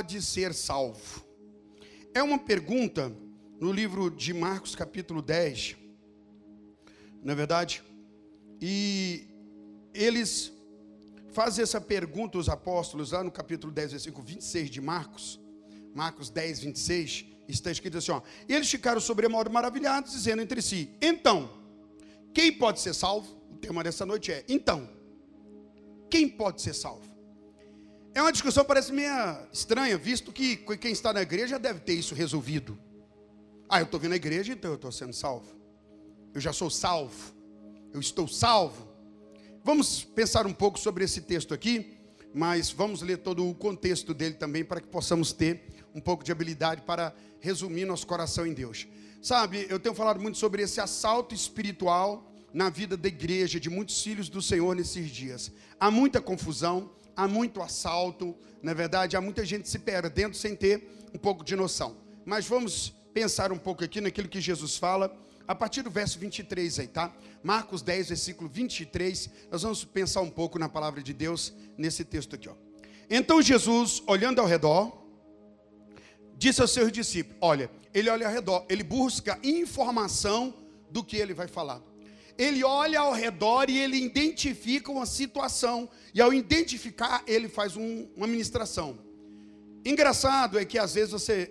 pode ser salvo? É uma pergunta no livro de Marcos, capítulo 10, não é verdade? E eles fazem essa pergunta, os apóstolos, lá no capítulo 10, versículo 26 de Marcos, Marcos 10, 26, está escrito assim: ó, eles ficaram sobremodo maravilhados, dizendo entre si: então, quem pode ser salvo? O tema dessa noite é: então, quem pode ser salvo? É uma discussão parece meio estranha, visto que quem está na igreja deve ter isso resolvido. Ah, eu estou vindo à igreja, então eu estou sendo salvo. Eu já sou salvo. Eu estou salvo. Vamos pensar um pouco sobre esse texto aqui, mas vamos ler todo o contexto dele também para que possamos ter um pouco de habilidade para resumir nosso coração em Deus. Sabe, eu tenho falado muito sobre esse assalto espiritual na vida da igreja, de muitos filhos do Senhor nesses dias. Há muita confusão, há muito assalto, na verdade, há muita gente se perdendo sem ter um pouco de noção. Mas vamos pensar um pouco aqui naquilo que Jesus fala, a partir do verso 23 aí, tá? Marcos 10, versículo 23, nós vamos pensar um pouco na palavra de Deus nesse texto aqui, ó. Então Jesus, olhando ao redor, disse aos seus discípulos: Olha, ele olha ao redor, ele busca informação do que ele vai falar. Ele olha ao redor e ele identifica uma situação, e ao identificar, ele faz um, uma ministração. Engraçado é que às vezes você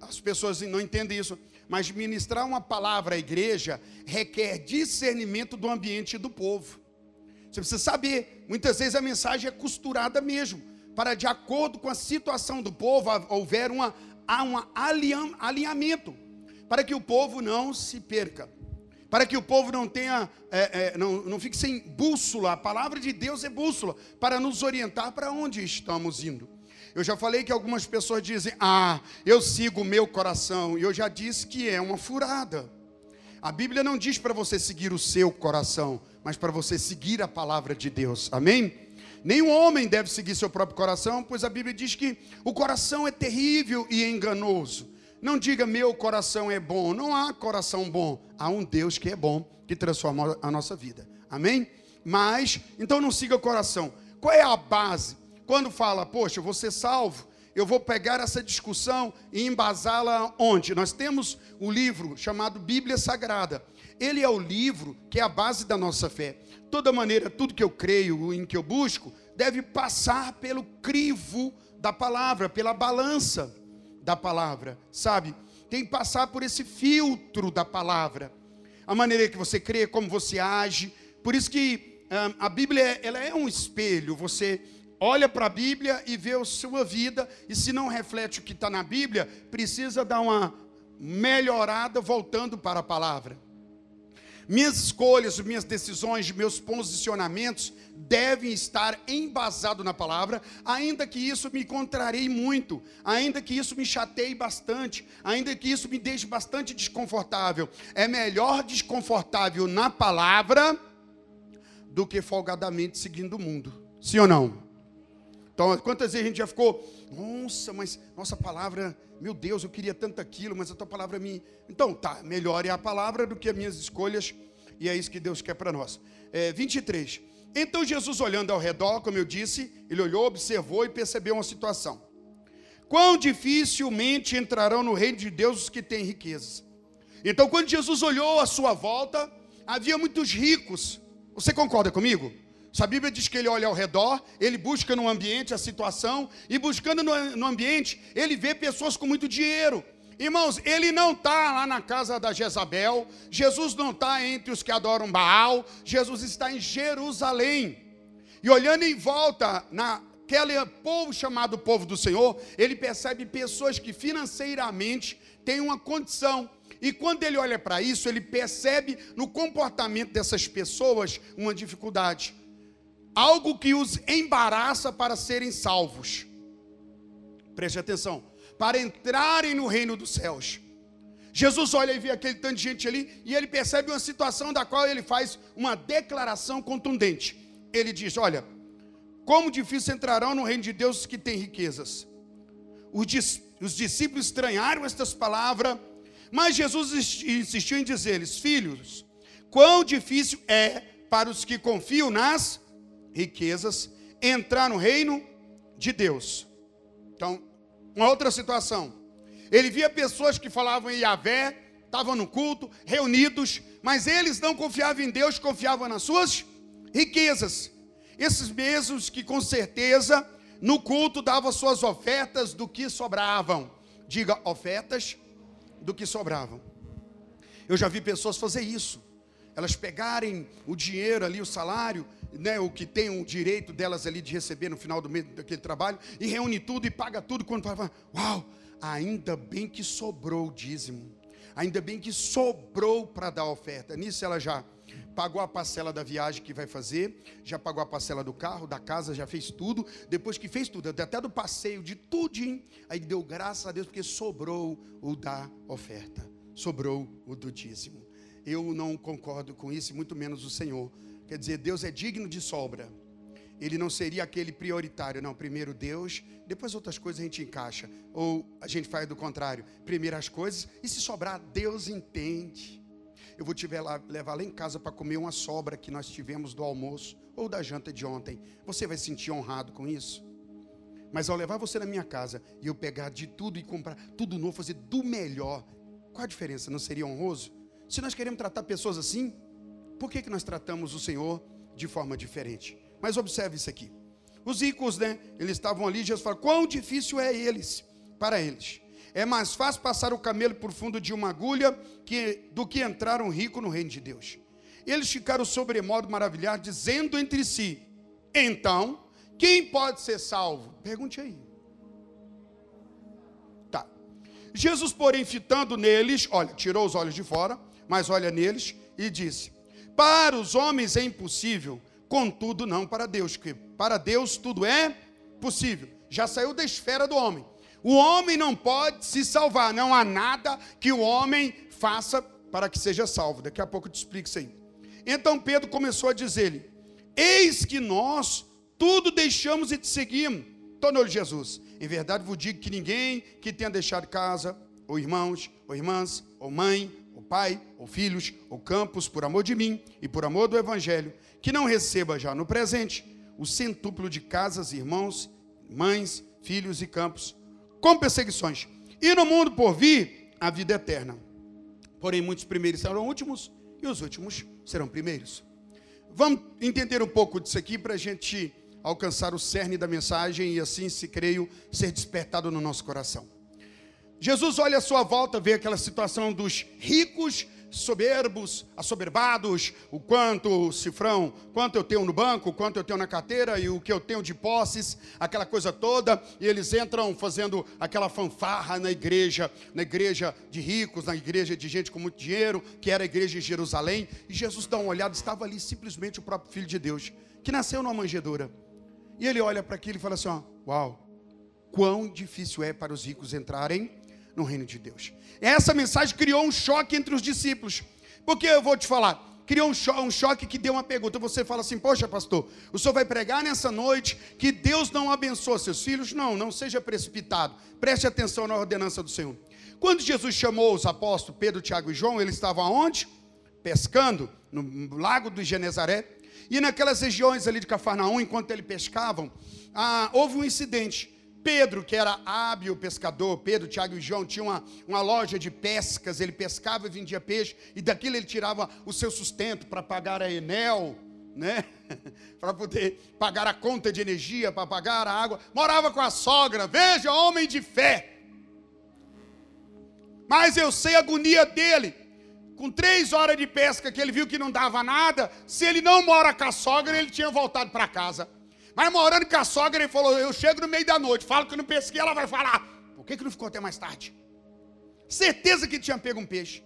as pessoas não entendem isso, mas ministrar uma palavra à igreja requer discernimento do ambiente do povo. Você precisa saber, muitas vezes a mensagem é costurada mesmo, para de acordo com a situação do povo houver uma, um alinhamento, para que o povo não se perca, para que o povo não tenha, é, é, não, não fique sem bússola. A palavra de Deus é bússola para nos orientar para onde estamos indo. Eu já falei que algumas pessoas dizem: Ah, eu sigo o meu coração. E eu já disse que é uma furada. A Bíblia não diz para você seguir o seu coração, mas para você seguir a palavra de Deus. Amém? Nenhum homem deve seguir seu próprio coração, pois a Bíblia diz que o coração é terrível e enganoso. Não diga meu coração é bom. Não há coração bom. Há um Deus que é bom, que transforma a nossa vida. Amém? Mas, então não siga o coração. Qual é a base? quando fala, poxa, eu vou ser salvo, eu vou pegar essa discussão e embasá-la onde? Nós temos o livro chamado Bíblia Sagrada. Ele é o livro que é a base da nossa fé. Toda maneira, tudo que eu creio, em que eu busco, deve passar pelo crivo da palavra, pela balança da palavra, sabe? Tem que passar por esse filtro da palavra. A maneira que você crê, como você age. Por isso que a Bíblia ela é um espelho. Você olha para a Bíblia e vê a sua vida, e se não reflete o que está na Bíblia, precisa dar uma melhorada voltando para a palavra. Minhas escolhas, minhas decisões, meus posicionamentos devem estar embasados na palavra, ainda que isso me contrarie muito, ainda que isso me chateie bastante, ainda que isso me deixe bastante desconfortável. É melhor desconfortável na palavra do que folgadamente seguindo o mundo. Sim ou não? Então, quantas vezes a gente já ficou, nossa, mas nossa palavra, meu Deus, eu queria tanto aquilo, mas a tua palavra me. Então, tá, melhor é a palavra do que as minhas escolhas, e é isso que Deus quer para nós. É, 23. Então, Jesus, olhando ao redor, como eu disse, ele olhou, observou e percebeu uma situação. Quão dificilmente entrarão no reino de Deus os que têm riquezas. Então, quando Jesus olhou à sua volta, havia muitos ricos. Você concorda comigo? A Bíblia diz que ele olha ao redor, ele busca no ambiente a situação, e buscando no, no ambiente, ele vê pessoas com muito dinheiro. Irmãos, ele não está lá na casa da Jezabel, Jesus não está entre os que adoram Baal, Jesus está em Jerusalém. E olhando em volta, naquele povo chamado povo do Senhor, ele percebe pessoas que financeiramente têm uma condição. E quando ele olha para isso, ele percebe no comportamento dessas pessoas uma dificuldade algo que os embaraça para serem salvos. Preste atenção, para entrarem no reino dos céus. Jesus olha e vê aquele tanto de gente ali e ele percebe uma situação da qual ele faz uma declaração contundente. Ele diz: Olha, como difícil entrarão no reino de Deus que têm riquezas. Os, os discípulos estranharam estas palavras, mas Jesus insistiu em dizer-lhes: Filhos, quão difícil é para os que confiam nas riquezas, entrar no reino de Deus. Então, uma outra situação. Ele via pessoas que falavam em Yahvé, estavam no culto, reunidos, mas eles não confiavam em Deus, confiavam nas suas riquezas. Esses mesmos que com certeza no culto davam suas ofertas do que sobravam. Diga, ofertas do que sobravam. Eu já vi pessoas fazer isso. Elas pegarem o dinheiro ali, o salário, né, o que tem o direito delas ali de receber no final do mês daquele trabalho, e reúne tudo e paga tudo quando fala, uau, ainda bem que sobrou o dízimo. Ainda bem que sobrou para dar oferta. Nisso ela já pagou a parcela da viagem que vai fazer, já pagou a parcela do carro, da casa, já fez tudo. Depois que fez tudo, até do passeio, de tudinho, aí deu graças a Deus porque sobrou o da oferta, sobrou o do dízimo. Eu não concordo com isso, muito menos o Senhor. Quer dizer, Deus é digno de sobra. Ele não seria aquele prioritário, não. Primeiro Deus, depois outras coisas a gente encaixa. Ou a gente faz do contrário. Primeiro as coisas, e se sobrar, Deus entende eu vou te levar lá em casa para comer uma sobra que nós tivemos do almoço ou da janta de ontem. Você vai se sentir honrado com isso? Mas ao levar você na minha casa e eu pegar de tudo e comprar tudo novo, fazer do melhor, qual a diferença? Não seria honroso? Se nós queremos tratar pessoas assim, por que, que nós tratamos o Senhor de forma diferente? Mas observe isso aqui. Os ricos, né? Eles estavam ali, Jesus falou: quão difícil é eles, para eles. É mais fácil passar o camelo por fundo de uma agulha que, do que entrar um rico no reino de Deus. Eles ficaram sobremodo maravilhados, dizendo entre si: Então, quem pode ser salvo? Pergunte aí. Tá. Jesus, porém, fitando neles, olha, tirou os olhos de fora, mas olha neles e disse: Para os homens é impossível, contudo não para Deus, porque para Deus tudo é possível. Já saiu da esfera do homem. O homem não pode se salvar, não há nada que o homem faça para que seja salvo. Daqui a pouco eu te explico isso aí. Então Pedro começou a dizer-lhe: Eis que nós tudo deixamos e te seguimos. Tornou-lhe Jesus: Em verdade vos digo que ninguém que tenha deixado casa, ou irmãos, ou irmãs, ou mãe, ou pai, ou filhos, ou campos, por amor de mim e por amor do Evangelho, que não receba já no presente o centúplo de casas, irmãos, mães, filhos e campos com perseguições. E no mundo por vir, a vida eterna. Porém, muitos primeiros serão últimos e os últimos serão primeiros. Vamos entender um pouco disso aqui para a gente alcançar o cerne da mensagem e assim, se creio, ser despertado no nosso coração. Jesus olha à sua volta, vê aquela situação dos ricos soberbos, assoberbados, o quanto cifrão, quanto eu tenho no banco, quanto eu tenho na carteira e o que eu tenho de posses, aquela coisa toda, e eles entram fazendo aquela fanfarra na igreja, na igreja de ricos, na igreja de gente com muito dinheiro, que era a igreja de Jerusalém, e Jesus dá uma olhada, estava ali simplesmente o próprio Filho de Deus, que nasceu numa manjedoura. E ele olha para aquilo e fala assim: ó, uau, quão difícil é para os ricos entrarem no reino de Deus. Essa mensagem criou um choque entre os discípulos. Porque eu vou te falar, criou um, cho um choque que deu uma pergunta. Você fala assim: Poxa, pastor, o senhor vai pregar nessa noite que Deus não abençoa seus filhos? Não, não seja precipitado. Preste atenção na ordenança do Senhor. Quando Jesus chamou os apóstolos Pedro, Tiago e João, eles estavam aonde? Pescando no lago do Genezaré. E naquelas regiões ali de Cafarnaum, enquanto eles pescavam, ah, houve um incidente. Pedro, que era hábil pescador, Pedro, Tiago e João, tinha uma, uma loja de pescas, ele pescava e vendia peixe, e daquilo ele tirava o seu sustento para pagar a Enel, né? para poder pagar a conta de energia, para pagar a água. Morava com a sogra, veja, homem de fé. Mas eu sei a agonia dele. Com três horas de pesca que ele viu que não dava nada, se ele não mora com a sogra, ele tinha voltado para casa. Mas morando com a sogra, ele falou: Eu chego no meio da noite, falo que não pesquei, ela vai falar: Por que, que não ficou até mais tarde? Certeza que tinha pego um peixe.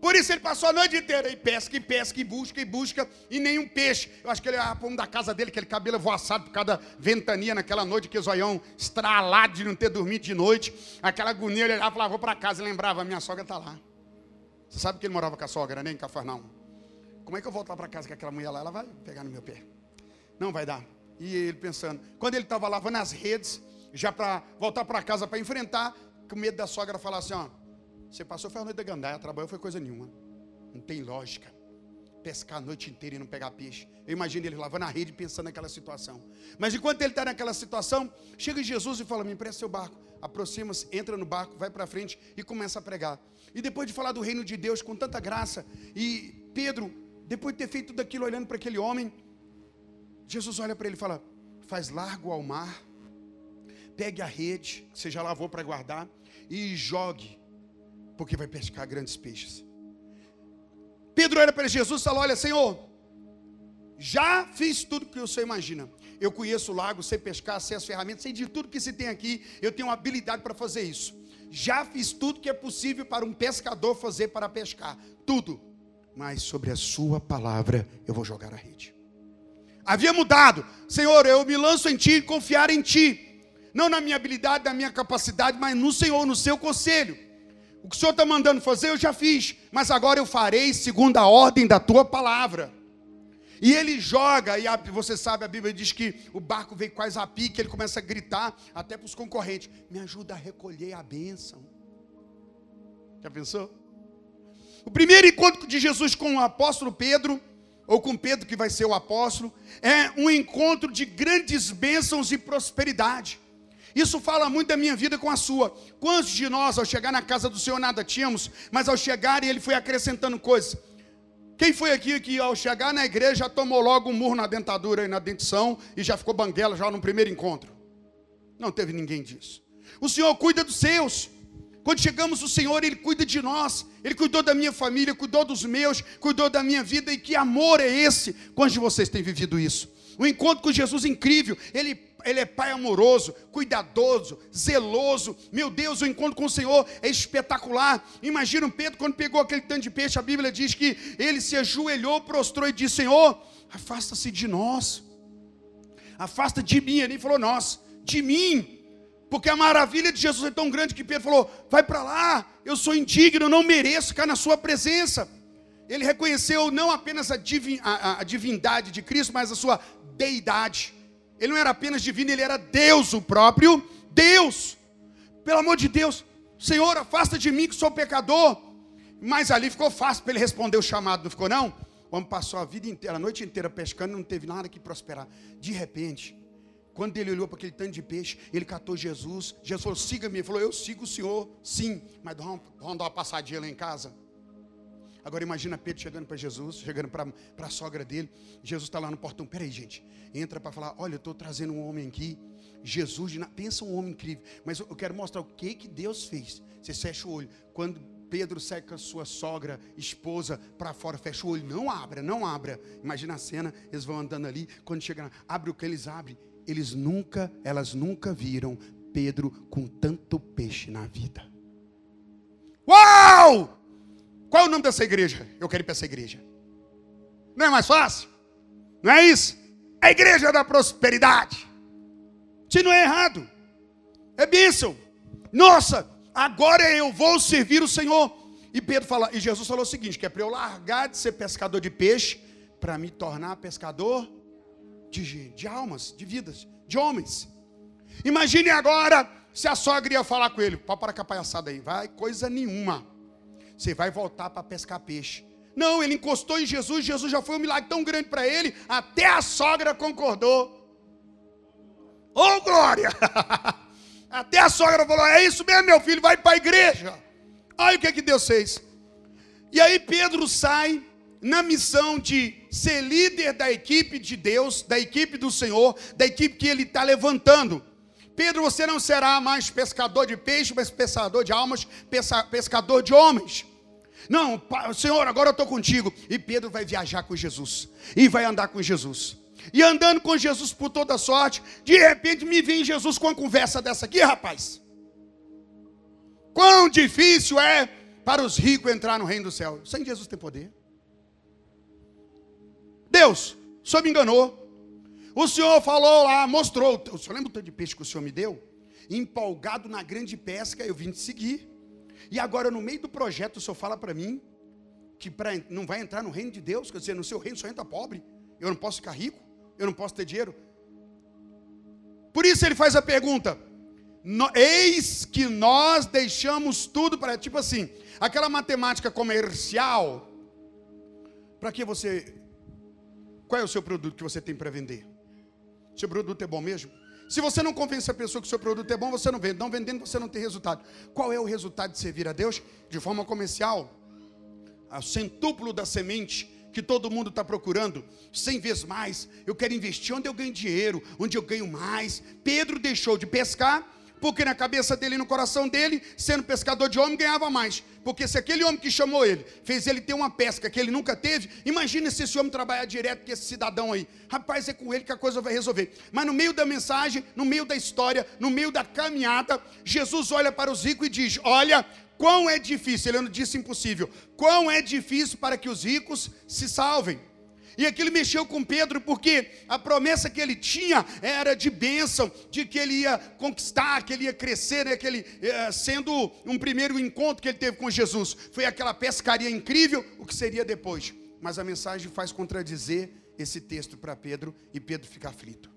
Por isso ele passou a noite inteira e pesca, e pesca, e busca, e busca, e nenhum peixe. Eu acho que ele ia para um da casa dele, aquele cabelo voaçado por cada ventania naquela noite, que o zoião estralado de não ter dormido de noite. Aquela agonia, ele olhava e falava, vou para casa. E lembrava, minha sogra está lá. Você sabe que ele morava com a sogra, né, em Cafarnaum? Como é que eu volto lá para casa com aquela mulher lá? Ela vai pegar no meu pé. Não vai dar. E ele pensando, quando ele estava lavando as redes, já para voltar para casa para enfrentar, com medo da sogra falar assim: ó, você passou foi a noite da gandaia, trabalhou foi coisa nenhuma. Não tem lógica. pescar a noite inteira e não pegar peixe. Eu imagino ele lavando a rede pensando naquela situação. Mas enquanto ele está naquela situação, chega Jesus e fala: Me empresta seu barco. Aproxima-se, entra no barco, vai para frente e começa a pregar. E depois de falar do reino de Deus com tanta graça, e Pedro, depois de ter feito tudo aquilo olhando para aquele homem, Jesus olha para ele e fala: Faz largo ao mar, pegue a rede, que você já lavou para guardar, e jogue, porque vai pescar grandes peixes. Pedro olha para Jesus e fala: Olha, Senhor, já fiz tudo que o Senhor imagina. Eu conheço o lago, sei pescar, sei as ferramentas, sei de tudo que se tem aqui. Eu tenho habilidade para fazer isso. Já fiz tudo que é possível para um pescador fazer para pescar. Tudo. Mas sobre a Sua palavra eu vou jogar a rede. Havia mudado. Senhor, eu me lanço em Ti, confiar em Ti. Não na minha habilidade, na minha capacidade, mas no Senhor, no Seu conselho. O que o Senhor está mandando fazer, eu já fiz, mas agora eu farei segundo a ordem da tua palavra. E ele joga, e a, você sabe, a Bíblia diz que o barco veio quase a pique, ele começa a gritar até para os concorrentes: Me ajuda a recolher a bênção. Já pensou? O primeiro encontro de Jesus com o apóstolo Pedro, ou com Pedro que vai ser o apóstolo, é um encontro de grandes bênçãos e prosperidade. Isso fala muito da minha vida com a sua. Quantos de nós, ao chegar na casa do Senhor, nada tínhamos, mas ao chegar ele foi acrescentando coisas. Quem foi aqui que ao chegar na igreja tomou logo um murro na dentadura e na dentição e já ficou banguela já no primeiro encontro? Não teve ninguém disso. O Senhor cuida dos seus. Quando chegamos, o Senhor, Ele cuida de nós. Ele cuidou da minha família, cuidou dos meus, cuidou da minha vida. E que amor é esse? Quantos de vocês têm vivido isso? Um encontro com Jesus incrível. Ele ele é pai amoroso, cuidadoso, zeloso. Meu Deus, o encontro com o Senhor é espetacular. Imagina o Pedro quando pegou aquele tanto de peixe, a Bíblia diz que ele se ajoelhou, prostrou e disse: Senhor, afasta-se de nós, afasta de mim. Ele falou: Nós, de mim. Porque a maravilha de Jesus é tão grande que Pedro falou: Vai para lá, eu sou indigno, eu não mereço ficar na Sua presença. Ele reconheceu não apenas a, divin, a, a divindade de Cristo, mas a sua deidade. Ele não era apenas divino, ele era Deus, o próprio Deus. Pelo amor de Deus, Senhor, afasta de mim que sou pecador. Mas ali ficou fácil para ele responder o chamado, não ficou não? O homem passou a vida inteira, a noite inteira pescando, não teve nada que prosperar. De repente, quando ele olhou para aquele tanto de peixe, ele catou Jesus. Jesus falou: siga-me. Ele falou: eu sigo o Senhor, sim, mas vamos, vamos dar uma passadinha lá em casa. Agora imagina Pedro chegando para Jesus, chegando para a sogra dele. Jesus está lá no portão. Peraí, gente. Entra para falar: Olha, eu estou trazendo um homem aqui. Jesus, pensa um homem incrível. Mas eu quero mostrar o que, que Deus fez. Você fecha o olho. Quando Pedro seca sua sogra, esposa, para fora, fecha o olho. Não abra, não abra. Imagina a cena. Eles vão andando ali. Quando chega, abre o que eles abrem. Eles nunca, elas nunca viram Pedro com tanto peixe na vida. Uau! Qual é o nome dessa igreja? Eu quero ir para essa igreja. Não é mais fácil? Não é isso? A igreja da prosperidade. Se não é errado, é bênção. Nossa, agora eu vou servir o Senhor. E Pedro fala, e Jesus falou o seguinte: que é para eu largar de ser pescador de peixe, para me tornar pescador de, de almas, de vidas, de homens. Imagine agora se a sogra ia falar com ele, pode parar com a palhaçada aí, vai, coisa nenhuma você vai voltar para pescar peixe. Não, ele encostou em Jesus, Jesus já foi um milagre tão grande para ele, até a sogra concordou. Oh, glória! até a sogra falou: É isso mesmo, meu filho, vai para a igreja. Olha o que, que Deus fez. E aí Pedro sai na missão de ser líder da equipe de Deus, da equipe do Senhor, da equipe que ele está levantando. Pedro, você não será mais pescador de peixe, mas pescador de almas, pescador de homens. Não, Senhor, agora eu estou contigo. E Pedro vai viajar com Jesus. E vai andar com Jesus. E andando com Jesus por toda sorte, de repente me vem Jesus com uma conversa dessa aqui, rapaz. Quão difícil é para os ricos entrar no reino do céu. Sem Jesus tem poder. Deus, o senhor me enganou. O senhor falou lá, mostrou. O senhor lembra o tanto de peixe que o senhor me deu? Empolgado na grande pesca, eu vim te seguir. E agora, no meio do projeto, o senhor fala para mim que pra, não vai entrar no reino de Deus, quer dizer, no seu reino só entra pobre. Eu não posso ficar rico, eu não posso ter dinheiro. Por isso ele faz a pergunta: eis que nós deixamos tudo para. Tipo assim, aquela matemática comercial Para que você. Qual é o seu produto que você tem para vender? Seu produto é bom mesmo? Se você não convence a pessoa que o seu produto é bom, você não vende. Não vendendo, você não tem resultado. Qual é o resultado de servir a Deus? De forma comercial, o centúplo da semente que todo mundo está procurando, cem vezes mais. Eu quero investir onde eu ganho dinheiro, onde eu ganho mais. Pedro deixou de pescar porque na cabeça dele e no coração dele, sendo pescador de homem, ganhava mais. Porque se aquele homem que chamou ele fez ele ter uma pesca que ele nunca teve, imagine se esse homem trabalhar direto com esse cidadão aí. Rapaz, é com ele que a coisa vai resolver. Mas no meio da mensagem, no meio da história, no meio da caminhada, Jesus olha para os ricos e diz: Olha, quão é difícil, ele não disse impossível, quão é difícil para que os ricos se salvem. E aquilo mexeu com Pedro, porque a promessa que ele tinha era de bênção, de que ele ia conquistar, que ele ia crescer, né? que ele, eh, sendo um primeiro encontro que ele teve com Jesus, foi aquela pescaria incrível, o que seria depois. Mas a mensagem faz contradizer esse texto para Pedro e Pedro fica aflito.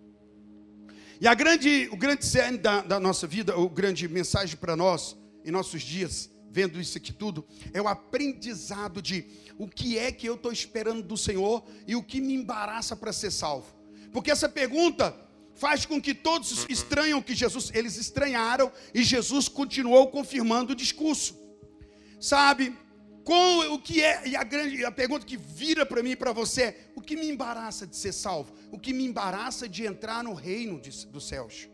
E a grande, o grande cerne da, da nossa vida, o grande mensagem para nós em nossos dias, vendo isso aqui tudo, é o aprendizado de o que é que eu estou esperando do Senhor e o que me embaraça para ser salvo. Porque essa pergunta faz com que todos estranham que Jesus, eles estranharam e Jesus continuou confirmando o discurso. Sabe? Com o que é, e a grande a pergunta que vira para mim e para você é: o que me embaraça de ser salvo? O que me embaraça de entrar no reino de, dos céus?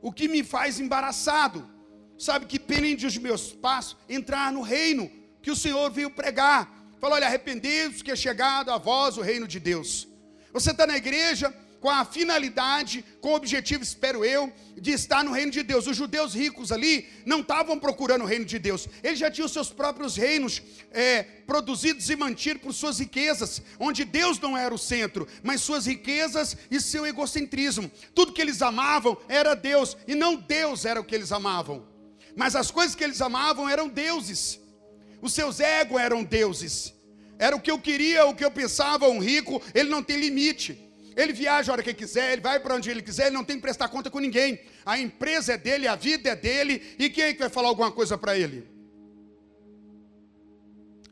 O que me faz embaraçado? Sabe que prende os meus passos entrar no reino que o Senhor veio pregar. Falou: olha, arrependidos que é chegado a vós o reino de Deus. Você está na igreja com a finalidade, com o objetivo, espero eu, de estar no reino de Deus. Os judeus ricos ali não estavam procurando o reino de Deus, eles já tinham seus próprios reinos é, produzidos e mantidos por suas riquezas, onde Deus não era o centro, mas suas riquezas e seu egocentrismo. Tudo que eles amavam era Deus, e não Deus era o que eles amavam, mas as coisas que eles amavam eram deuses. Os seus egos eram deuses. Era o que eu queria, o que eu pensava, um rico, ele não tem limite. Ele viaja a hora que quiser, ele vai para onde ele quiser, ele não tem que prestar conta com ninguém. A empresa é dele, a vida é dele, e quem é que vai falar alguma coisa para ele?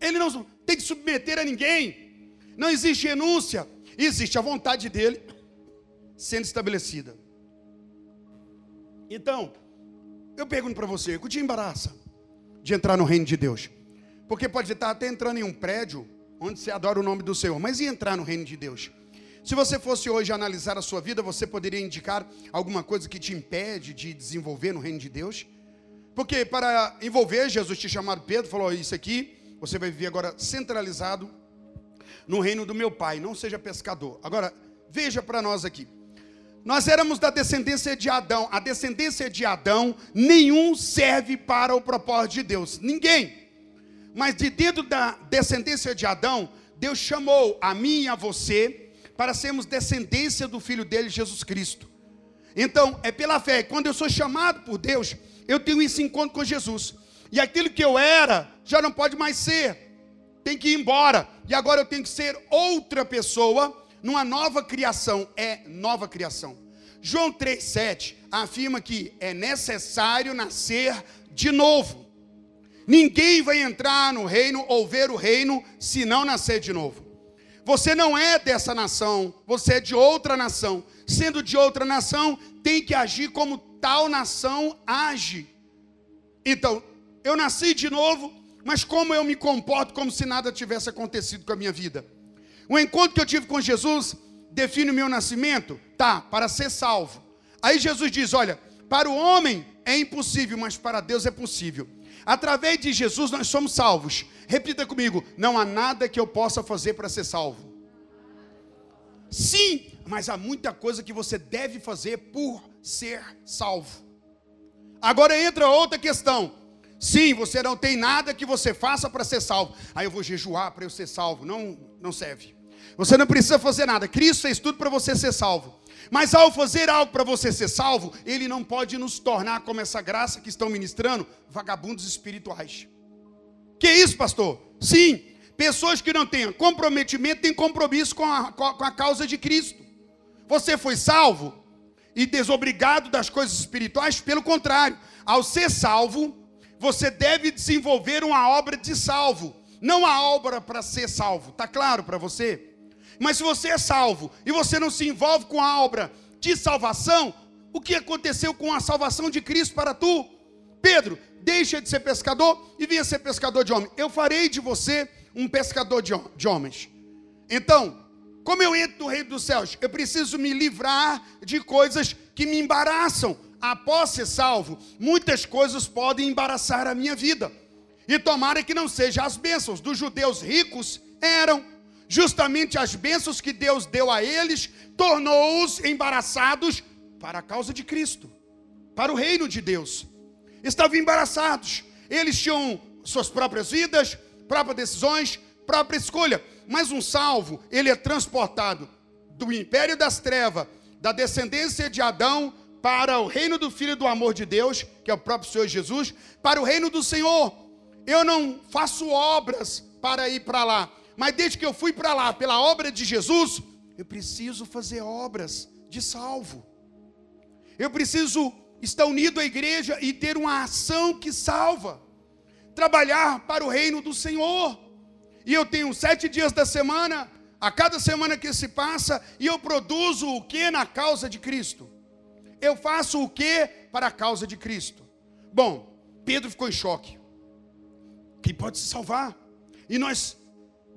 Ele não tem que submeter a ninguém. Não existe renúncia, existe a vontade dele sendo estabelecida. Então, eu pergunto para você, o que te embaraça de entrar no reino de Deus? Porque pode estar até entrando em um prédio onde você adora o nome do Senhor, mas e entrar no reino de Deus? Se você fosse hoje analisar a sua vida, você poderia indicar alguma coisa que te impede de desenvolver no reino de Deus? Porque para envolver, Jesus te chamado Pedro, falou: Isso aqui, você vai viver agora centralizado no reino do meu Pai, não seja pescador. Agora, veja para nós aqui. Nós éramos da descendência de Adão. A descendência de Adão, nenhum serve para o propósito de Deus. Ninguém. Mas de dentro da descendência de Adão, Deus chamou a mim e a você para sermos descendência do filho dele, Jesus Cristo. Então, é pela fé. Quando eu sou chamado por Deus, eu tenho esse encontro com Jesus. E aquilo que eu era já não pode mais ser. Tem que ir embora. E agora eu tenho que ser outra pessoa numa nova criação. É nova criação. João 3,7 afirma que é necessário nascer de novo. Ninguém vai entrar no reino ou ver o reino se não nascer de novo. Você não é dessa nação, você é de outra nação. Sendo de outra nação, tem que agir como tal nação age. Então, eu nasci de novo, mas como eu me comporto como se nada tivesse acontecido com a minha vida? O encontro que eu tive com Jesus define o meu nascimento? Tá, para ser salvo. Aí Jesus diz: olha, para o homem é impossível, mas para Deus é possível. Através de Jesus nós somos salvos. Repita comigo: não há nada que eu possa fazer para ser salvo. Sim, mas há muita coisa que você deve fazer por ser salvo. Agora entra outra questão. Sim, você não tem nada que você faça para ser salvo. Aí eu vou jejuar para eu ser salvo. Não, não serve. Você não precisa fazer nada. Cristo fez tudo para você ser salvo. Mas ao fazer algo para você ser salvo, ele não pode nos tornar, como essa graça que estão ministrando, vagabundos espirituais. Que isso, pastor? Sim, pessoas que não têm comprometimento têm compromisso com a, com a causa de Cristo. Você foi salvo e desobrigado das coisas espirituais, pelo contrário, ao ser salvo, você deve desenvolver uma obra de salvo. Não há obra para ser salvo. Tá claro para você? Mas se você é salvo e você não se envolve com a obra de salvação, o que aconteceu com a salvação de Cristo para tu? Pedro, deixa de ser pescador e venha ser pescador de homens. Eu farei de você um pescador de, homens. Então, como eu entro no reino dos céus? Eu preciso me livrar de coisas que me embaraçam. Após ser salvo, muitas coisas podem embaraçar a minha vida. E tomara que não seja as bênçãos dos judeus ricos eram justamente as bênçãos que Deus deu a eles, tornou-os embaraçados para a causa de Cristo, para o reino de Deus. Estavam embaraçados. Eles tinham suas próprias vidas, próprias decisões, própria escolha. Mas um salvo, ele é transportado do império das trevas, da descendência de Adão, para o reino do Filho do amor de Deus, que é o próprio Senhor Jesus, para o reino do Senhor. Eu não faço obras para ir para lá, mas desde que eu fui para lá pela obra de Jesus, eu preciso fazer obras de salvo. Eu preciso estar unido à igreja e ter uma ação que salva. Trabalhar para o reino do Senhor. E eu tenho sete dias da semana, a cada semana que se passa, e eu produzo o que na causa de Cristo? Eu faço o que para a causa de Cristo? Bom, Pedro ficou em choque. Quem pode se salvar? E nós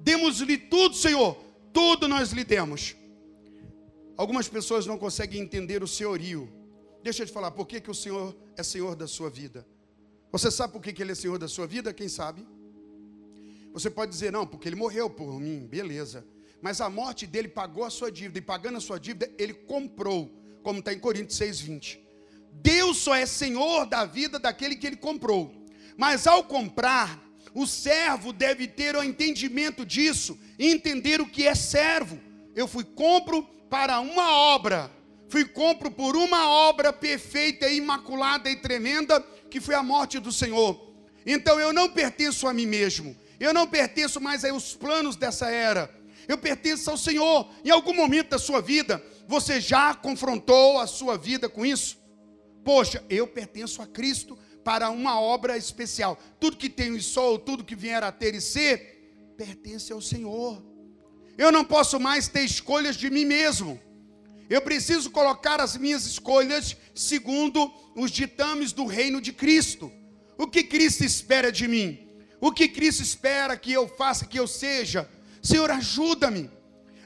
demos-lhe tudo, Senhor, tudo nós lhe demos. Algumas pessoas não conseguem entender o senhorio Deixa eu te falar, por que, que o Senhor é Senhor da sua vida? Você sabe por que, que Ele é Senhor da sua vida? Quem sabe? Você pode dizer, não, porque Ele morreu por mim, beleza. Mas a morte dele pagou a sua dívida, e pagando a sua dívida, Ele comprou, como está em Coríntios 6,20. Deus só é Senhor da vida daquele que Ele comprou. Mas ao comprar, o servo deve ter o entendimento disso, entender o que é servo. Eu fui compro para uma obra fui compro por uma obra perfeita, imaculada e tremenda, que foi a morte do Senhor. Então eu não pertenço a mim mesmo, eu não pertenço mais aos planos dessa era, eu pertenço ao Senhor. Em algum momento da sua vida, você já confrontou a sua vida com isso? Poxa, eu pertenço a Cristo para uma obra especial. Tudo que tenho e sou, tudo que vier a ter e ser, pertence ao Senhor. Eu não posso mais ter escolhas de mim mesmo. Eu preciso colocar as minhas escolhas segundo os ditames do reino de Cristo. O que Cristo espera de mim? O que Cristo espera que eu faça, que eu seja? Senhor, ajuda-me.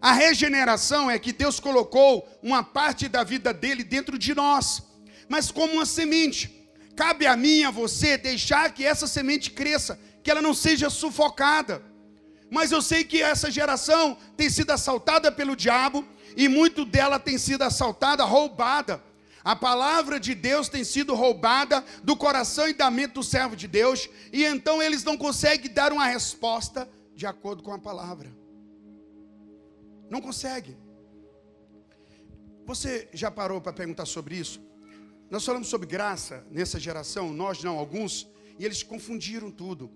A regeneração é que Deus colocou uma parte da vida dele dentro de nós, mas como uma semente. Cabe a mim, a você, deixar que essa semente cresça, que ela não seja sufocada. Mas eu sei que essa geração tem sido assaltada pelo diabo, e muito dela tem sido assaltada, roubada. A palavra de Deus tem sido roubada do coração e da mente do servo de Deus, e então eles não conseguem dar uma resposta de acordo com a palavra. Não consegue. Você já parou para perguntar sobre isso? Nós falamos sobre graça nessa geração, nós não, alguns, e eles confundiram tudo.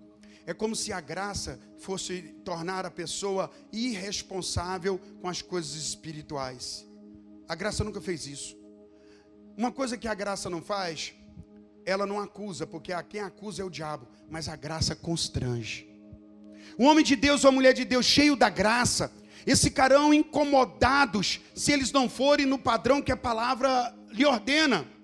É como se a graça fosse tornar a pessoa irresponsável com as coisas espirituais. A graça nunca fez isso. Uma coisa que a graça não faz, ela não acusa, porque quem acusa é o diabo, mas a graça constrange. O homem de Deus ou a mulher de Deus cheio da graça, eles ficarão incomodados se eles não forem no padrão que a palavra lhe ordena.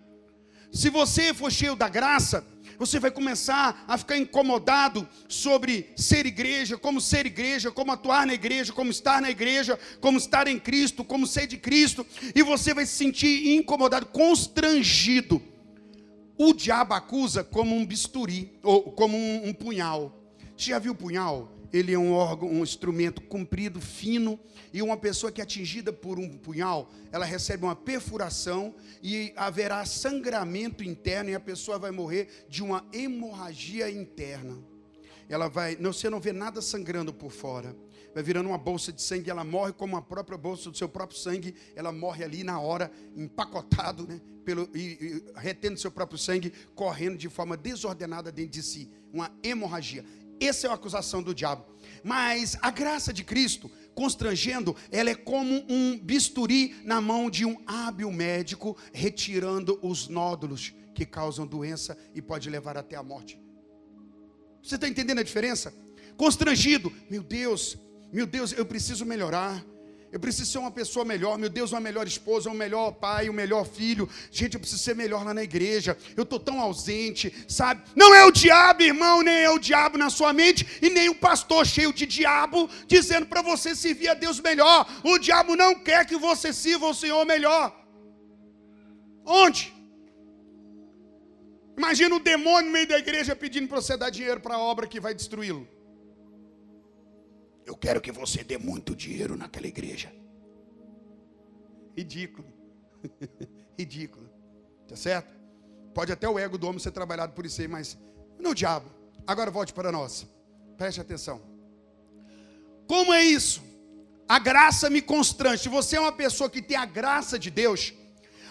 Se você for cheio da graça, você vai começar a ficar incomodado sobre ser igreja, como ser igreja, como atuar na igreja, como estar na igreja, como estar em Cristo, como ser de Cristo, e você vai se sentir incomodado, constrangido. O diabo acusa como um bisturi, ou como um, um punhal. Você já viu punhal? Ele é um órgão, um instrumento comprido, fino, e uma pessoa que é atingida por um punhal, ela recebe uma perfuração e haverá sangramento interno e a pessoa vai morrer de uma hemorragia interna. Ela vai, você não vê nada sangrando por fora. Vai virando uma bolsa de sangue, ela morre como a própria bolsa do seu próprio sangue, ela morre ali na hora, empacotado, né, pelo e, e retendo seu próprio sangue, correndo de forma desordenada dentro de si, uma hemorragia. Essa é a acusação do diabo. Mas a graça de Cristo, constrangendo, ela é como um bisturi na mão de um hábil médico, retirando os nódulos que causam doença e pode levar até a morte. Você está entendendo a diferença? constrangido. Meu Deus, meu Deus, eu preciso melhorar. Eu preciso ser uma pessoa melhor, meu Deus, uma melhor esposa, um melhor pai, um melhor filho. Gente, eu preciso ser melhor lá na igreja. Eu estou tão ausente, sabe? Não é o diabo, irmão, nem é o diabo na sua mente, e nem o pastor cheio de diabo dizendo para você servir a Deus melhor. O diabo não quer que você sirva o Senhor melhor. Onde? Imagina o demônio no meio da igreja pedindo para você dar dinheiro para a obra que vai destruí-lo. Eu quero que você dê muito dinheiro naquela igreja. Ridículo. Ridículo. Tá certo? Pode até o ego do homem ser trabalhado por isso aí, mas não o diabo. Agora volte para nós. Preste atenção. Como é isso? A graça me constrange. Se você é uma pessoa que tem a graça de Deus,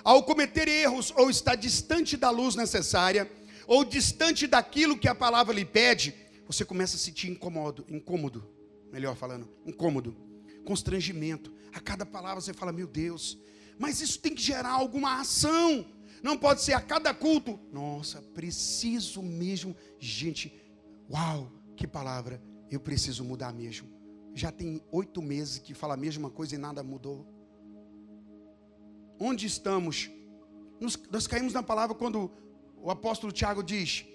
ao cometer erros ou está distante da luz necessária, ou distante daquilo que a palavra lhe pede, você começa a sentir incômodo, incômodo melhor falando, incômodo, constrangimento. A cada palavra você fala, meu Deus, mas isso tem que gerar alguma ação. Não pode ser a cada culto. Nossa, preciso mesmo. Gente, uau, que palavra. Eu preciso mudar mesmo. Já tem oito meses que fala a mesma coisa e nada mudou. Onde estamos? Nós, nós caímos na palavra quando o apóstolo Tiago diz: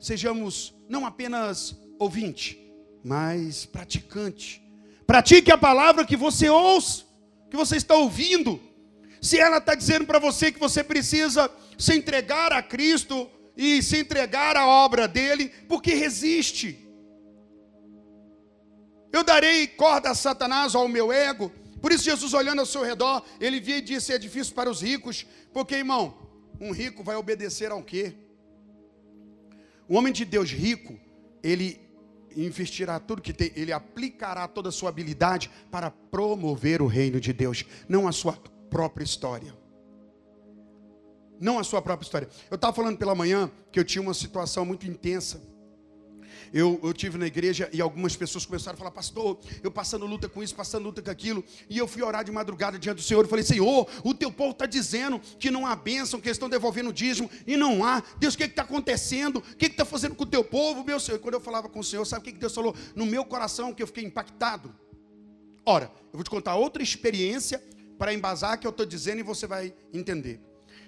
sejamos não apenas ouvinte, mas praticante. Pratique a palavra que você ouça, que você está ouvindo. Se ela está dizendo para você que você precisa se entregar a Cristo e se entregar à obra dele, porque resiste. Eu darei corda a Satanás ao meu ego. Por isso, Jesus, olhando ao seu redor, ele via e disse: É difícil para os ricos, porque, irmão, um rico vai obedecer ao quê? O homem de Deus rico, ele investirá tudo que tem, ele aplicará toda a sua habilidade para promover o reino de Deus, não a sua própria história. Não a sua própria história. Eu estava falando pela manhã que eu tinha uma situação muito intensa eu, eu tive na igreja e algumas pessoas começaram a falar, pastor, eu passando luta com isso, passando luta com aquilo. E eu fui orar de madrugada diante do Senhor e falei, Senhor, o teu povo está dizendo que não há bênção, que eles estão devolvendo o dízimo, e não há. Deus, o que está acontecendo? O que está fazendo com o teu povo, meu Senhor? Quando eu falava com o Senhor, sabe o que, que Deus falou? No meu coração, que eu fiquei impactado. Ora, eu vou te contar outra experiência para embasar que eu estou dizendo e você vai entender.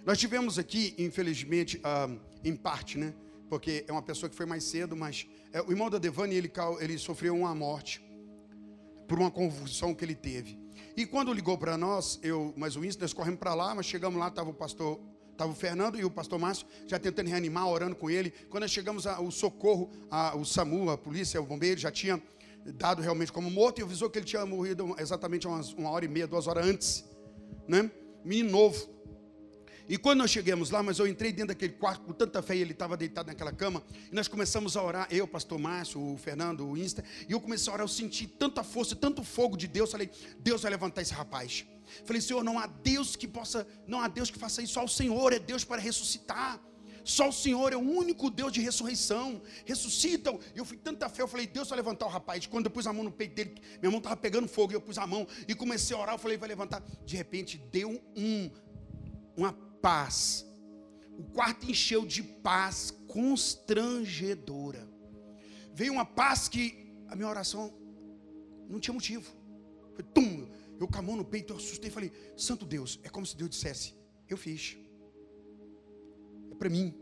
Nós tivemos aqui, infelizmente, ah, em parte, né? Porque é uma pessoa que foi mais cedo, mas é, o irmão da Devane, ele, ele sofreu uma morte por uma convulsão que ele teve. E quando ligou para nós, eu, mas o Winston, nós corremos para lá, mas chegamos lá, estava o pastor, estava o Fernando e o pastor Márcio, já tentando reanimar, orando com ele. Quando nós chegamos ao socorro, a, o SAMU, a polícia, o bombeiro, já tinha dado realmente como morto e avisou que ele tinha morrido exatamente umas, uma hora e meia, duas horas antes. Né? Menino novo. E quando nós chegamos lá, mas eu entrei dentro daquele quarto com tanta fé, e ele estava deitado naquela cama, e nós começamos a orar, eu, pastor Márcio, o Fernando, o Insta, e eu comecei a orar, eu senti tanta força, tanto fogo de Deus, falei, Deus vai levantar esse rapaz. Falei, Senhor, não há Deus que possa, não há Deus que faça isso, só o Senhor é Deus para ressuscitar. Só o Senhor é o único Deus de ressurreição. Ressuscitam. Eu fui tanta fé, eu falei, Deus vai levantar o rapaz. Quando eu pus a mão no peito dele, minha mão estava pegando fogo, e eu pus a mão e comecei a orar. Eu falei, vai levantar. De repente, deu um, uma paz o quarto encheu de paz constrangedora. Veio uma paz que a minha oração não tinha motivo. Foi tum, eu com a mão no peito, eu assustei e falei: Santo Deus, é como se Deus dissesse: Eu fiz. É para mim.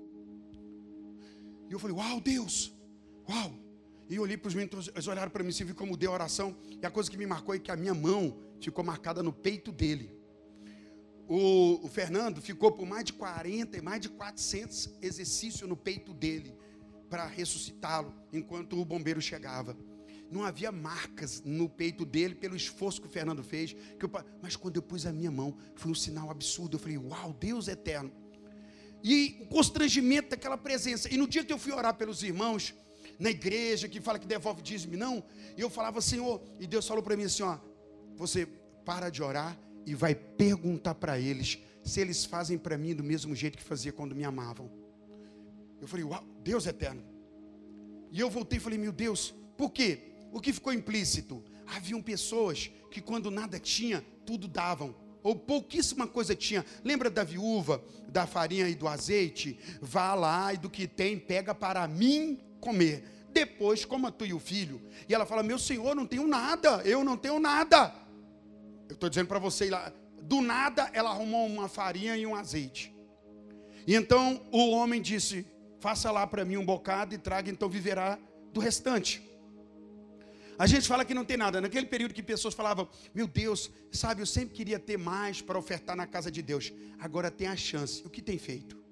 E eu falei: Uau, Deus, uau. E eu olhei para os meninos, eles olharam para mim, se viu como deu a oração. E a coisa que me marcou é que a minha mão ficou marcada no peito dele. O, o, Fernando ficou por mais de 40 e mais de 400 exercícios no peito dele para ressuscitá-lo enquanto o bombeiro chegava. Não havia marcas no peito dele pelo esforço que o Fernando fez. Que eu, mas quando eu pus a minha mão, foi um sinal absurdo. Eu falei, uau, Deus eterno. E o constrangimento daquela presença. E no dia que eu fui orar pelos irmãos, na igreja, que fala que devolve dízimo, não, e eu falava, Senhor, e Deus falou para mim assim: ó, você para de orar e vai perguntar para eles se eles fazem para mim do mesmo jeito que fazia quando me amavam. Eu falei, uau, Deus é eterno. E eu voltei e falei, meu Deus, por quê? O que ficou implícito? Haviam pessoas que quando nada tinha, tudo davam. Ou pouquíssima coisa tinha. Lembra da viúva, da farinha e do azeite? Vá lá e do que tem, pega para mim comer. depois coma tu e o filho. E ela fala: Meu senhor, não tenho nada, eu não tenho nada. Eu estou dizendo para você lá. Do nada, ela arrumou uma farinha e um azeite. E então o homem disse: Faça lá para mim um bocado e traga, então viverá do restante. A gente fala que não tem nada. Naquele período que pessoas falavam: Meu Deus, sabe, eu sempre queria ter mais para ofertar na casa de Deus. Agora tem a chance. O que tem feito?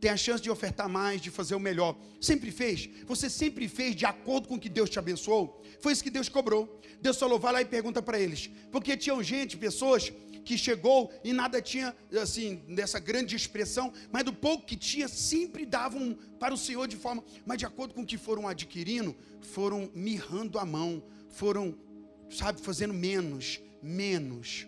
Tem a chance de ofertar mais, de fazer o melhor. Sempre fez? Você sempre fez de acordo com o que Deus te abençoou? Foi isso que Deus cobrou. Deus falou: vai lá e pergunta para eles. Porque tinham gente, pessoas que chegou e nada tinha, assim, dessa grande expressão, mas do pouco que tinha, sempre davam para o Senhor de forma, mas de acordo com o que foram adquirindo, foram mirrando a mão, foram, sabe, fazendo menos, menos.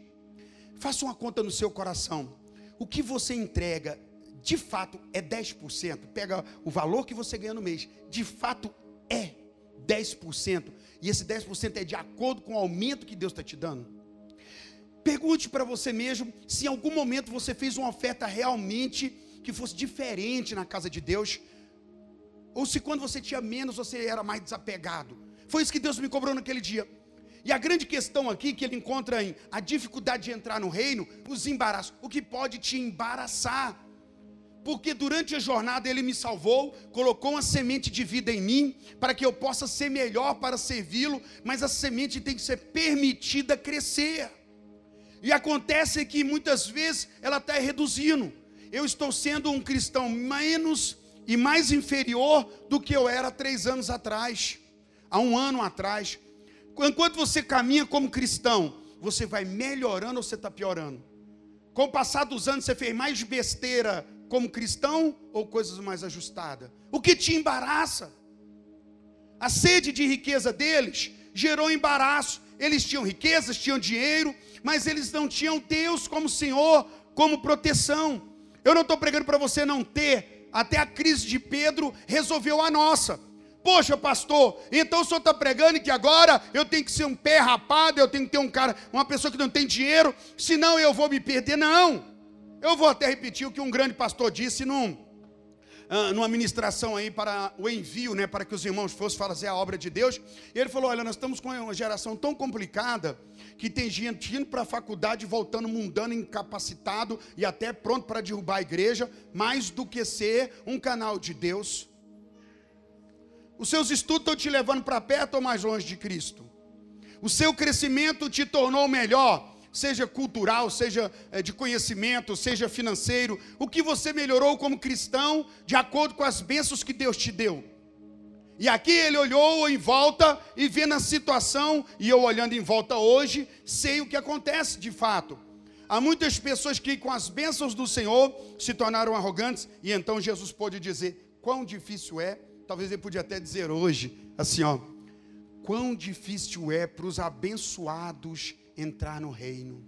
Faça uma conta no seu coração. O que você entrega, de fato, é 10%. Pega o valor que você ganha no mês, de fato é 10%. E esse 10% é de acordo com o aumento que Deus está te dando. Pergunte para você mesmo se em algum momento você fez uma oferta realmente que fosse diferente na casa de Deus, ou se quando você tinha menos você era mais desapegado. Foi isso que Deus me cobrou naquele dia. E a grande questão aqui que ele encontra em a dificuldade de entrar no reino, os embaraços, o que pode te embaraçar. Porque durante a jornada ele me salvou, colocou uma semente de vida em mim, para que eu possa ser melhor para servi-lo, mas a semente tem que ser permitida crescer. E acontece que muitas vezes ela está reduzindo. Eu estou sendo um cristão menos e mais inferior do que eu era três anos atrás, há um ano atrás. Enquanto você caminha como cristão, você vai melhorando ou você está piorando? Com o passar dos anos, você fez mais besteira como cristão ou coisas mais ajustadas? O que te embaraça? A sede de riqueza deles gerou embaraço. Eles tinham riquezas, tinham dinheiro, mas eles não tinham Deus como Senhor, como proteção. Eu não estou pregando para você não ter, até a crise de Pedro resolveu a nossa. Poxa, pastor, então o senhor está pregando que agora eu tenho que ser um pé rapado, eu tenho que ter um cara, uma pessoa que não tem dinheiro, senão eu vou me perder. Não. Eu vou até repetir o que um grande pastor disse num, uh, numa ministração aí para o envio, né, para que os irmãos fossem fazer a obra de Deus. Ele falou: Olha, nós estamos com uma geração tão complicada que tem gente indo para a faculdade, voltando mundano, incapacitado e até pronto para derrubar a igreja, mais do que ser um canal de Deus. Os seus estudos estão te levando para perto ou mais longe de Cristo? O seu crescimento te tornou melhor seja cultural, seja é, de conhecimento, seja financeiro, o que você melhorou como cristão de acordo com as bênçãos que Deus te deu. E aqui ele olhou em volta e vendo a situação, e eu olhando em volta hoje, sei o que acontece de fato. Há muitas pessoas que, com as bênçãos do Senhor, se tornaram arrogantes, e então Jesus pôde dizer: quão difícil é, talvez ele podia até dizer hoje, assim, ó, quão difícil é para os abençoados entrar no reino.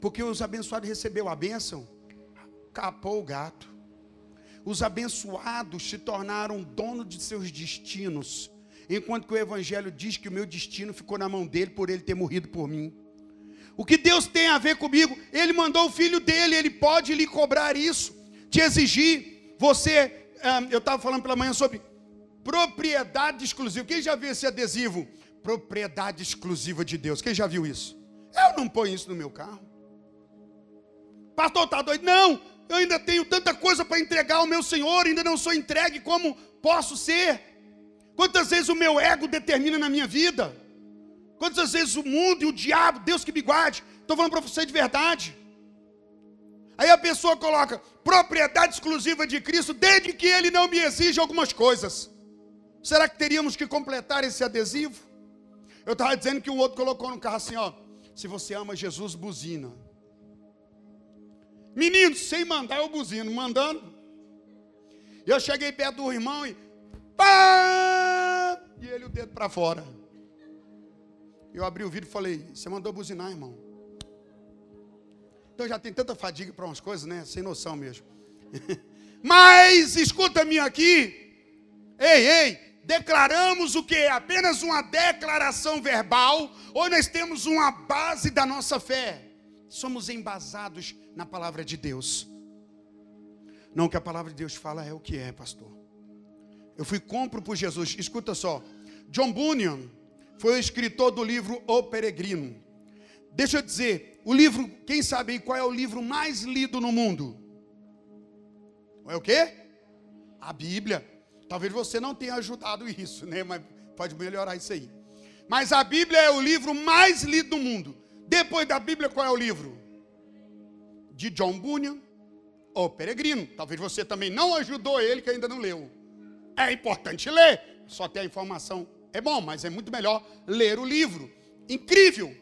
Porque os abençoados recebeu a bênção, capou o gato. Os abençoados se tornaram dono de seus destinos, enquanto que o evangelho diz que o meu destino ficou na mão dele por ele ter morrido por mim. O que Deus tem a ver comigo? Ele mandou o filho dele, ele pode lhe cobrar isso, te exigir. Você, eu estava falando pela manhã sobre propriedade exclusiva. Quem já viu esse adesivo? Propriedade exclusiva de Deus. Quem já viu isso? Eu não ponho isso no meu carro. Pastor, está doido? Não, eu ainda tenho tanta coisa para entregar ao meu Senhor, ainda não sou entregue como posso ser. Quantas vezes o meu ego determina na minha vida? Quantas vezes o mundo e o diabo, Deus que me guarde, estou falando para você de verdade. Aí a pessoa coloca propriedade exclusiva de Cristo, desde que Ele não me exija algumas coisas. Será que teríamos que completar esse adesivo? Eu estava dizendo que o outro colocou no carro assim, ó. Se você ama Jesus, buzina. Menino, sem mandar eu buzino, mandando. Eu cheguei perto do irmão e pá! E ele o dedo para fora. Eu abri o vidro e falei: Você mandou buzinar, irmão? Então já tem tanta fadiga para umas coisas, né? Sem noção mesmo. Mas escuta-me aqui. Ei, ei, declaramos o que? Apenas uma declaração verbal, ou nós temos uma base da nossa fé? Somos embasados na palavra de Deus. Não que a palavra de Deus fala é o que é, pastor. Eu fui compro por Jesus. Escuta só. John Bunyan foi o escritor do livro O Peregrino. Deixa eu dizer, o livro, quem sabe aí qual é o livro mais lido no mundo? É o quê? A Bíblia. Talvez você não tenha ajudado isso, né? Mas pode melhorar isso aí. Mas a Bíblia é o livro mais lido do mundo. Depois da Bíblia, qual é o livro? De John Bunyan, O Peregrino. Talvez você também não ajudou ele, que ainda não leu. É importante ler. Só ter a informação é bom, mas é muito melhor ler o livro. Incrível.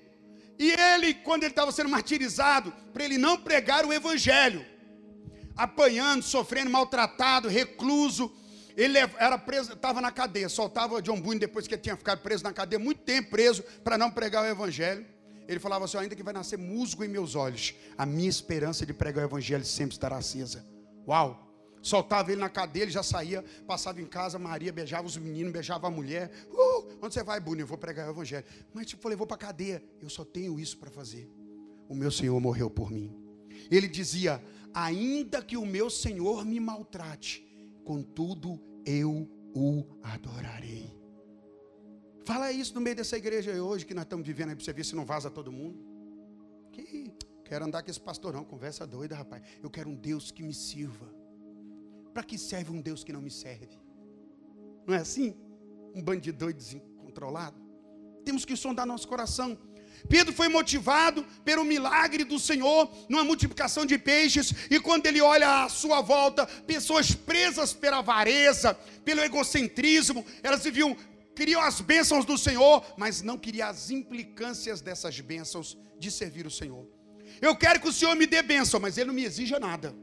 E ele, quando ele estava sendo martirizado, para ele não pregar o evangelho, apanhando, sofrendo, maltratado, recluso, ele era preso, estava na cadeia, soltava John Bunyan depois que ele tinha ficado preso na cadeia, muito tempo preso, para não pregar o evangelho. Ele falava assim: ainda que vai nascer musgo em meus olhos, a minha esperança de pregar o evangelho sempre estará acesa. Uau! Soltava ele na cadeia, ele já saía, passava em casa, Maria beijava os meninos, beijava a mulher. Uh, onde você vai, Bruno? Eu vou pregar o evangelho. Mas tipo, falei, vou para a cadeia. Eu só tenho isso para fazer. O meu Senhor morreu por mim. Ele dizia: ainda que o meu Senhor me maltrate, contudo eu o adorarei. Fala isso no meio dessa igreja hoje que nós estamos vivendo aí para você ver se não vaza todo mundo. Que quero andar com esse pastor não, conversa doida, rapaz. Eu quero um Deus que me sirva. Para que serve um Deus que não me serve? Não é assim? Um bandido doido descontrolado? Temos que sondar nosso coração. Pedro foi motivado pelo milagre do Senhor, numa multiplicação de peixes, e quando ele olha à sua volta, pessoas presas pela avareza, pelo egocentrismo, elas viviam, queriam as bênçãos do Senhor, mas não queriam as implicâncias dessas bênçãos de servir o Senhor. Eu quero que o Senhor me dê bênção, mas Ele não me exija nada.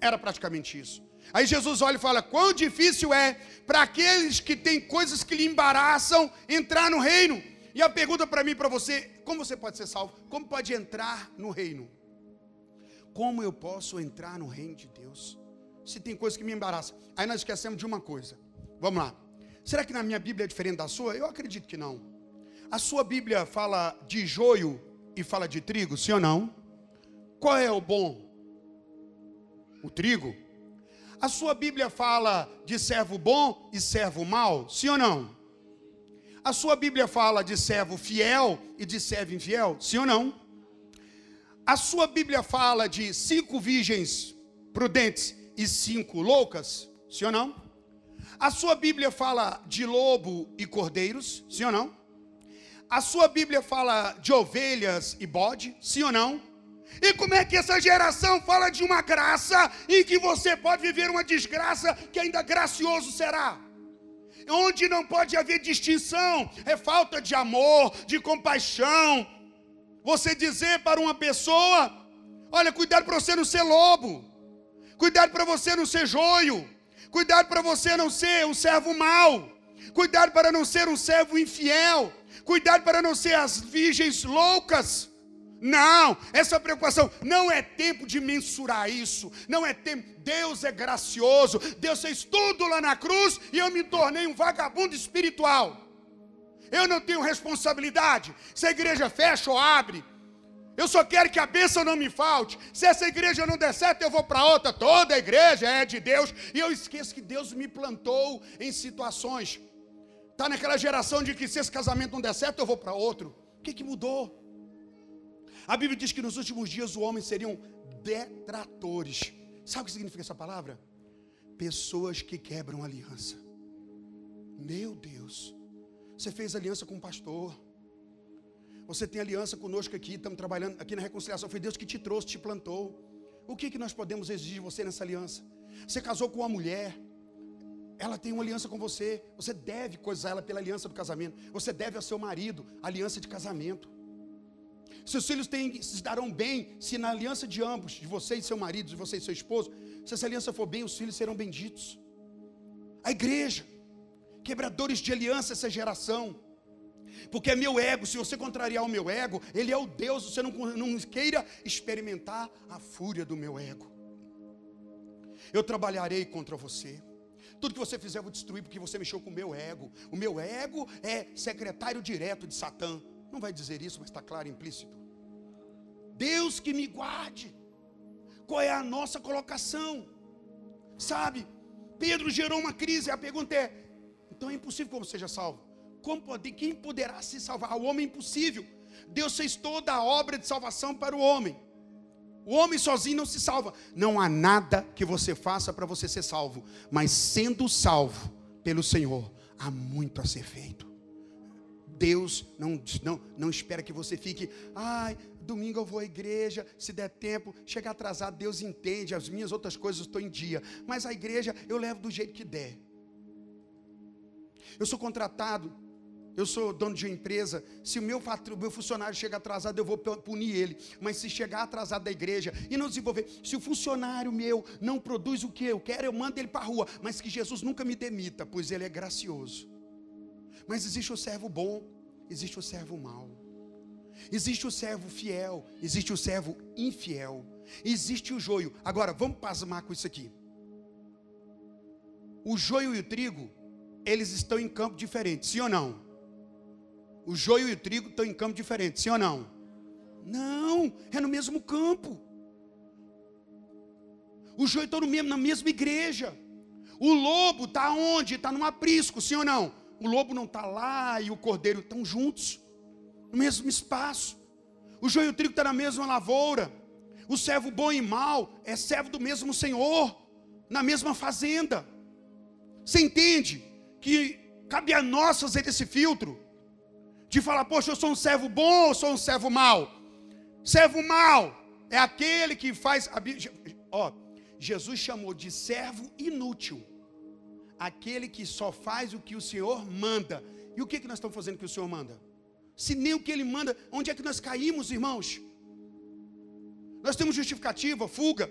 Era praticamente isso. Aí Jesus olha e fala: quão difícil é para aqueles que têm coisas que lhe embaraçam entrar no reino. E a pergunta para mim e para você: como você pode ser salvo? Como pode entrar no reino? Como eu posso entrar no reino de Deus? Se tem coisas que me embaraçam. Aí nós esquecemos de uma coisa. Vamos lá. Será que na minha Bíblia é diferente da sua? Eu acredito que não. A sua Bíblia fala de joio e fala de trigo, sim ou não? Qual é o bom? O trigo? A sua Bíblia fala de servo bom e servo mau? Sim ou não? A sua Bíblia fala de servo fiel e de servo infiel? Sim ou não? A sua Bíblia fala de cinco virgens prudentes e cinco loucas? Sim ou não? A sua Bíblia fala de lobo e cordeiros? Sim ou não? A sua Bíblia fala de ovelhas e bode? Sim ou não? E como é que essa geração fala de uma graça em que você pode viver uma desgraça que ainda gracioso será? Onde não pode haver distinção, é falta de amor, de compaixão. Você dizer para uma pessoa: olha, cuidado para você não ser lobo, cuidado para você não ser joio, cuidado para você não ser um servo mau, cuidado para não ser um servo infiel, cuidado para não ser as virgens loucas. Não, essa preocupação não é tempo de mensurar isso, não é tempo. Deus é gracioso, Deus fez tudo lá na cruz e eu me tornei um vagabundo espiritual. Eu não tenho responsabilidade. Se a igreja fecha ou abre, eu só quero que a bênção não me falte. Se essa igreja não der certo, eu vou para outra. Toda a igreja é de Deus. E eu esqueço que Deus me plantou em situações. Está naquela geração de que se esse casamento não der certo, eu vou para outro. O que, que mudou? A Bíblia diz que nos últimos dias o homem seriam detratores. Sabe o que significa essa palavra? Pessoas que quebram aliança. Meu Deus. Você fez aliança com um pastor. Você tem aliança conosco aqui, estamos trabalhando aqui na reconciliação. Foi Deus que te trouxe, te plantou. O que, que nós podemos exigir de você nessa aliança? Você casou com uma mulher, ela tem uma aliança com você. Você deve coisar ela pela aliança do casamento. Você deve ao seu marido aliança de casamento. Seus filhos têm, se darão bem se na aliança de ambos, de você e seu marido, de você e seu esposo, se essa aliança for bem, os filhos serão benditos. A igreja, quebradores de aliança essa geração. Porque é meu ego, se você contrariar o meu ego, ele é o Deus, você não, não queira experimentar a fúria do meu ego. Eu trabalharei contra você. Tudo que você fizer eu vou destruir porque você mexeu com o meu ego. O meu ego é secretário direto de Satã. Não vai dizer isso, mas está claro implícito. Deus que me guarde. Qual é a nossa colocação? Sabe? Pedro gerou uma crise. A pergunta é: então é impossível como seja salvo? Como pode, quem poderá se salvar? O homem é impossível. Deus fez toda a obra de salvação para o homem. O homem sozinho não se salva. Não há nada que você faça para você ser salvo. Mas sendo salvo pelo Senhor, há muito a ser feito. Deus não, não, não espera que você fique, ai, domingo eu vou à igreja, se der tempo, chegar atrasado, Deus entende, as minhas outras coisas estou em dia. Mas a igreja eu levo do jeito que der. Eu sou contratado, eu sou dono de uma empresa. Se o meu, o meu funcionário chegar atrasado, eu vou punir ele. Mas se chegar atrasado da igreja e não desenvolver, se o funcionário meu não produz o que eu quero, eu mando ele para a rua. Mas que Jesus nunca me demita, pois ele é gracioso. Mas existe o servo bom, existe o servo mau. Existe o servo fiel, existe o servo infiel. Existe o joio. Agora, vamos pasmar com isso aqui. O joio e o trigo, eles estão em campo diferente, sim ou não? O joio e o trigo estão em campo diferente, sim ou não? Não, é no mesmo campo. O joio está no mesmo, na mesma igreja. O lobo está onde? Está no aprisco, sim ou não? O lobo não está lá e o cordeiro estão juntos, no mesmo espaço. O joio e o trigo estão tá na mesma lavoura. O servo bom e mal é servo do mesmo Senhor, na mesma fazenda. Você entende que cabe a nós fazer esse filtro? De falar, poxa, eu sou um servo bom ou sou um servo mau? Servo mau é aquele que faz. Ó, Jesus chamou de servo inútil aquele que só faz o que o Senhor manda. E o que, que nós estamos fazendo que o Senhor manda? Se nem o que Ele manda, onde é que nós caímos, irmãos? Nós temos justificativa, fuga.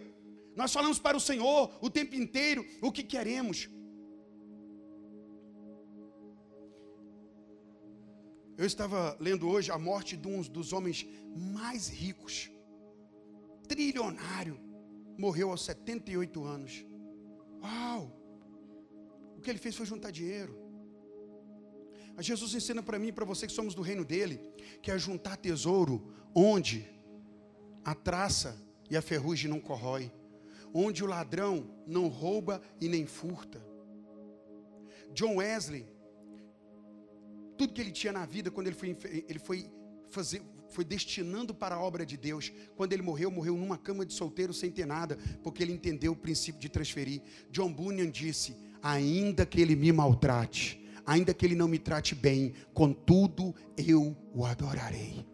Nós falamos para o Senhor o tempo inteiro o que queremos. Eu estava lendo hoje a morte de um dos homens mais ricos, trilionário, morreu aos 78 anos. Uau! Que ele fez foi juntar dinheiro. Mas Jesus ensina para mim e para você que somos do reino dele, que é juntar tesouro onde a traça e a ferrugem não corrói, onde o ladrão não rouba e nem furta. John Wesley, tudo que ele tinha na vida, quando ele foi, ele foi fazer, foi destinando para a obra de Deus. Quando ele morreu, morreu numa cama de solteiro sem ter nada, porque ele entendeu o princípio de transferir. John Bunyan disse: ainda que ele me maltrate, ainda que ele não me trate bem, contudo eu o adorarei.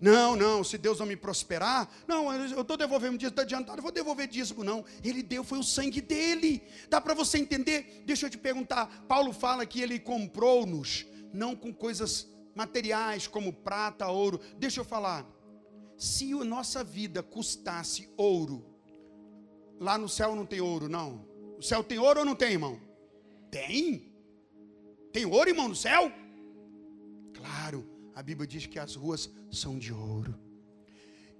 Não, não, se Deus não me prosperar, não, eu estou devolvendo dízimo, está adiantado, eu vou devolver dízimo, não. Ele deu, foi o sangue dele. Dá para você entender? Deixa eu te perguntar. Paulo fala que ele comprou-nos, não com coisas materiais como prata, ouro. Deixa eu falar. Se a nossa vida custasse ouro, lá no céu não tem ouro, não. O céu tem ouro ou não tem, irmão? Tem. Tem ouro, irmão, no céu? Claro, a Bíblia diz que as ruas são de ouro.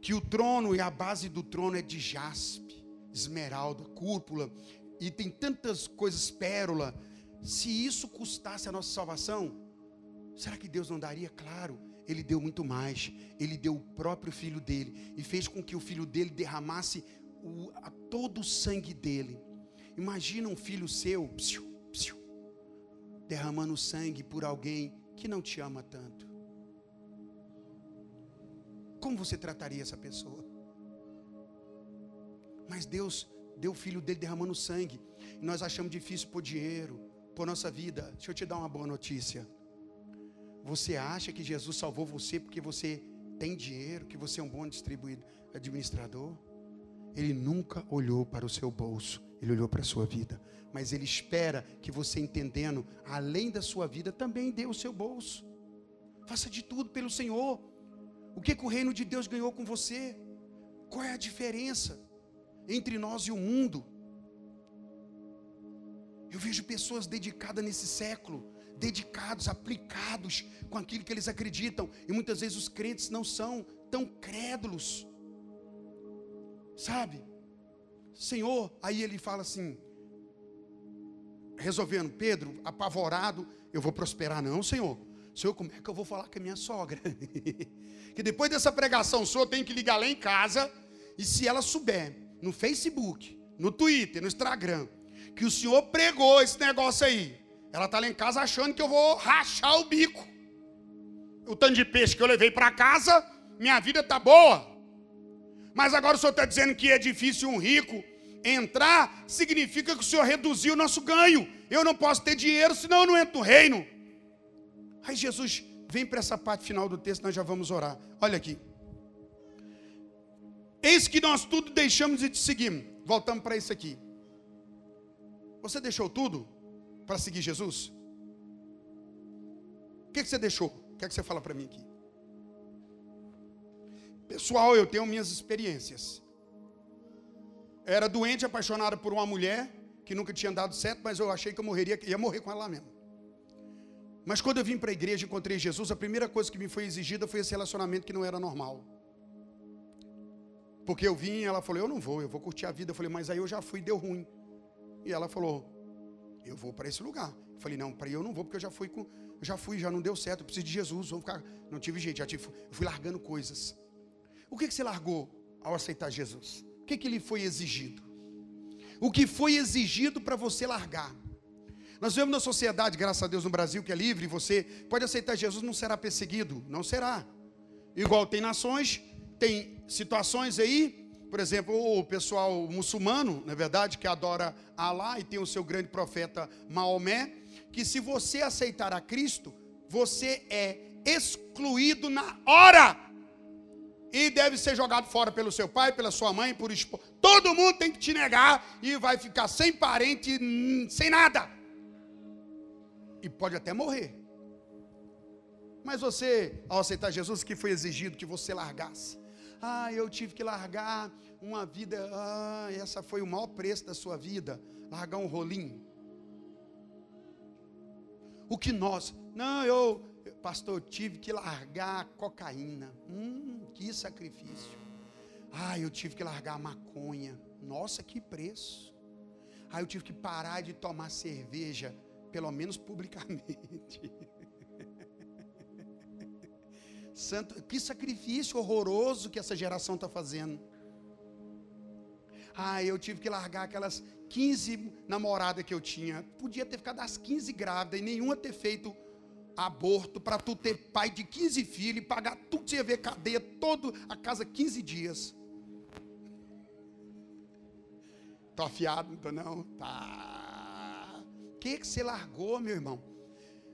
Que o trono e a base do trono é de jaspe, esmeralda, cúpula, e tem tantas coisas, pérola. Se isso custasse a nossa salvação, será que Deus não daria? Claro, Ele deu muito mais. Ele deu o próprio filho dele e fez com que o filho dele derramasse o, todo o sangue dele Imagina um filho seu psiu, psiu, derramando sangue por alguém que não te ama tanto. Como você trataria essa pessoa? Mas Deus deu o filho dele derramando sangue. E nós achamos difícil por dinheiro, por nossa vida. Deixa eu te dar uma boa notícia. Você acha que Jesus salvou você porque você tem dinheiro, que você é um bom distribuidor, administrador? Ele nunca olhou para o seu bolso ele olhou para a sua vida. Mas Ele espera que você, entendendo, além da sua vida, também dê o seu bolso. Faça de tudo pelo Senhor. O que, que o reino de Deus ganhou com você? Qual é a diferença entre nós e o mundo? Eu vejo pessoas dedicadas nesse século, dedicados, aplicados com aquilo que eles acreditam, e muitas vezes os crentes não são tão crédulos, sabe? Senhor, aí ele fala assim, resolvendo, Pedro, apavorado, eu vou prosperar, não, Senhor. Senhor, como é que eu vou falar com a minha sogra? que depois dessa pregação, o senhor tem que ligar lá em casa, e se ela souber, no Facebook, no Twitter, no Instagram, que o senhor pregou esse negócio aí. Ela está lá em casa achando que eu vou rachar o bico. O tanto de peixe que eu levei para casa, minha vida está boa. Mas agora o senhor está dizendo que é difícil um rico entrar, significa que o senhor reduziu o nosso ganho. Eu não posso ter dinheiro, senão eu não entro no reino. Aí Jesus vem para essa parte final do texto, nós já vamos orar. Olha aqui. Eis que nós tudo deixamos e te seguimos. Voltamos para isso aqui. Você deixou tudo para seguir Jesus? O que, que você deixou? O que, que você fala para mim aqui? Pessoal, eu tenho minhas experiências. Era doente, apaixonado por uma mulher que nunca tinha dado certo, mas eu achei que eu morreria, ia morrer com ela lá mesmo. Mas quando eu vim para a igreja e encontrei Jesus, a primeira coisa que me foi exigida foi esse relacionamento que não era normal. Porque eu vim e ela falou: Eu não vou, eu vou curtir a vida. Eu falei: Mas aí eu já fui, deu ruim. E ela falou: Eu vou para esse lugar. Eu falei: Não, para eu não vou, porque eu já fui, com, já fui, já não deu certo. Eu preciso de Jesus. Vou ficar. Não tive jeito, já tive, fui largando coisas. O que, que você largou ao aceitar Jesus? O que, que lhe foi exigido? O que foi exigido para você largar? Nós vivemos na sociedade, graças a Deus, no Brasil, que é livre, você pode aceitar Jesus, não será perseguido, não será. Igual tem nações, tem situações aí, por exemplo, o pessoal muçulmano, na é verdade, que adora Alá e tem o seu grande profeta Maomé, que se você aceitar a Cristo, você é excluído na hora e deve ser jogado fora pelo seu pai, pela sua mãe, por esposo. Todo mundo tem que te negar e vai ficar sem parente, sem nada. E pode até morrer. Mas você, ao aceitar Jesus, que foi exigido que você largasse? Ah, eu tive que largar uma vida. Ah, essa foi o maior preço da sua vida. Largar um rolinho. O que nós. Não, eu, pastor, eu tive que largar a cocaína. Hum, que sacrifício. Ah, eu tive que largar a maconha. Nossa, que preço. Ah, eu tive que parar de tomar cerveja, pelo menos publicamente. Santo, que sacrifício horroroso que essa geração está fazendo. Ah, eu tive que largar aquelas 15 namoradas que eu tinha. Podia ter ficado as 15 grávidas e nenhuma ter feito aborto para tu ter pai de 15 filhos e pagar tudo, você ia ver cadeia todo a casa 15 dias. Tô afiado, não não? Tá. O que, que você largou, meu irmão?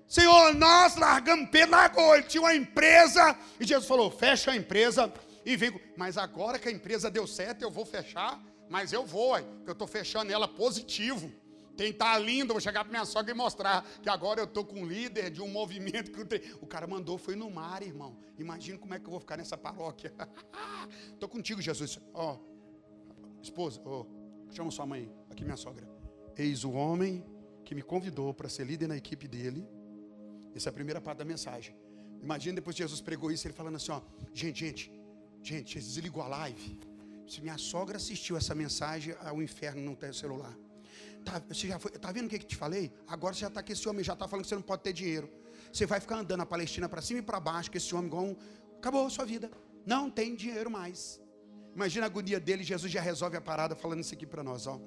Senhor, nós largamos, Pedro largou, ele tinha uma empresa, e Jesus falou: fecha a empresa e vem. Mas agora que a empresa deu certo, eu vou fechar, mas eu vou, eu estou fechando ela positivo. Tem tá lindo, vou chegar para minha sogra e mostrar que agora eu estou com um líder de um movimento que o cara mandou foi no mar, irmão. Imagina como é que eu vou ficar nessa paróquia. Estou contigo, Jesus. Ó, oh, esposa, oh, chama sua mãe, aqui minha sogra. Eis o homem que me convidou para ser líder na equipe dele. Essa é a primeira parte da mensagem. Imagina depois que Jesus pregou isso, ele falando assim, ó, gente, gente, gente, desligou a live. Se minha sogra assistiu essa mensagem, o inferno não tem celular. Tá, você já foi, tá vendo o que, que te falei? Agora você já está com esse homem, já está falando que você não pode ter dinheiro. Você vai ficar andando a Palestina para cima e para baixo, com esse homem igual um. Acabou a sua vida. Não tem dinheiro mais. Imagina a agonia dele, Jesus já resolve a parada falando isso aqui para nós, ó.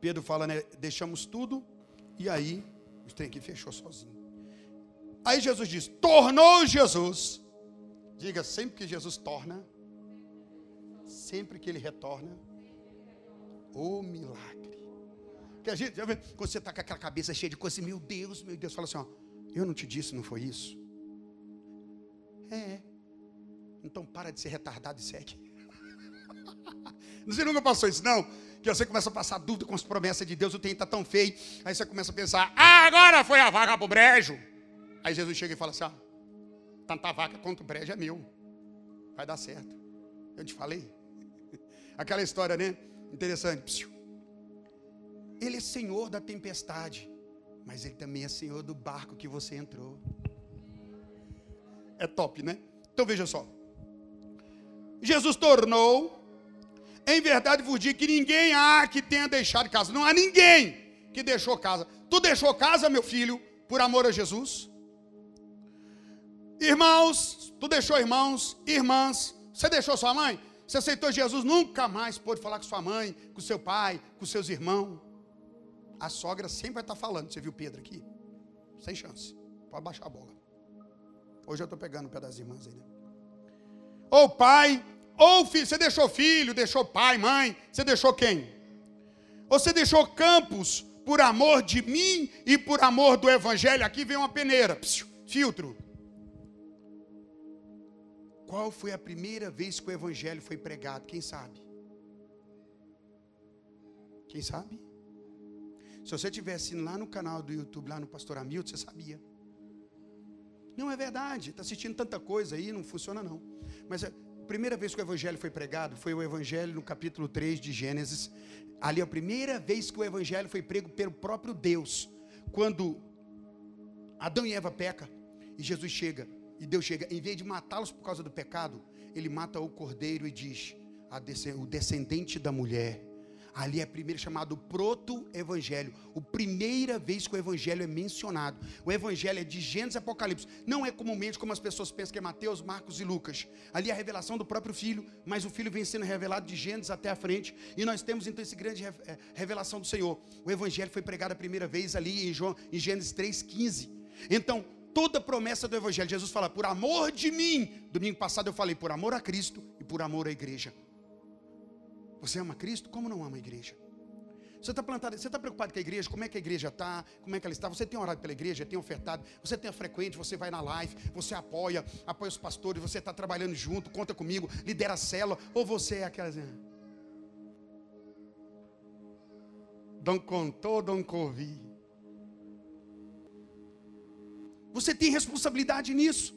Pedro fala, né? Deixamos tudo e aí o trem aqui fechou sozinho. Aí Jesus diz: tornou Jesus. Diga sempre que Jesus torna, sempre que ele retorna, o milagre. Quando você está com aquela cabeça cheia de coisa, meu Deus, meu Deus, fala assim: ó, eu não te disse, não foi isso? É. Então para de ser retardado e segue. Você nunca passou isso, não? Que você começa a passar dúvida com as promessas de Deus, o tempo está tão feio. Aí você começa a pensar: ah, agora foi a vaga para o brejo. Aí Jesus chega e fala assim: ah, tanta vaca quanto o brejo é meu. Vai dar certo. Eu te falei. Aquela história, né? Interessante. Ele é senhor da tempestade, mas ele também é senhor do barco que você entrou. É top, né? Então veja só. Jesus tornou, em verdade vos digo que ninguém há que tenha deixado casa. Não há ninguém que deixou casa. Tu deixou casa, meu filho, por amor a Jesus? Irmãos, tu deixou irmãos, irmãs, você deixou sua mãe? Você aceitou Jesus, nunca mais pôde falar com sua mãe, com seu pai, com seus irmãos. A sogra sempre vai estar falando. Você viu Pedro aqui? Sem chance. Pode baixar a bola. Hoje eu estou pegando o pé das irmãs aí, né? Ou pai, ou filho. Você deixou filho, deixou pai, mãe. Você deixou quem? Você deixou campos por amor de mim e por amor do evangelho. Aqui vem uma peneira. Psiu, filtro. Qual foi a primeira vez que o evangelho foi pregado? Quem sabe? Quem sabe? Se você tivesse lá no canal do YouTube, lá no Pastor Hamilton, você sabia. Não é verdade, está assistindo tanta coisa aí, não funciona não. Mas a primeira vez que o Evangelho foi pregado foi o Evangelho no capítulo 3 de Gênesis. Ali é a primeira vez que o Evangelho foi prego pelo próprio Deus. Quando Adão e Eva pecam e Jesus chega, e Deus chega, em vez de matá-los por causa do pecado, ele mata o cordeiro e diz: o descendente da mulher Ali é primeiro chamado proto-evangelho. A primeira vez que o evangelho é mencionado. O evangelho é de Gênesis e Apocalipse. Não é comumente como as pessoas pensam que é Mateus, Marcos e Lucas. Ali é a revelação do próprio filho, mas o filho vem sendo revelado de Gênesis até a frente. E nós temos então esse grande é, revelação do Senhor. O evangelho foi pregado a primeira vez ali em, João, em Gênesis 3,15. Então, toda promessa do evangelho, Jesus fala, por amor de mim. Domingo passado eu falei, por amor a Cristo e por amor à igreja. Você ama Cristo? Como não ama a igreja? Você está plantado, você está preocupado com a igreja? Como é que a igreja está? Como é que ela está? Você tem orado pela igreja, tem ofertado, você tem a frequente, você vai na live, você apoia, apoia os pastores, você está trabalhando junto, conta comigo, lidera a célula, ou você é aquela assim, Não contou, não ouvi. Você tem responsabilidade nisso.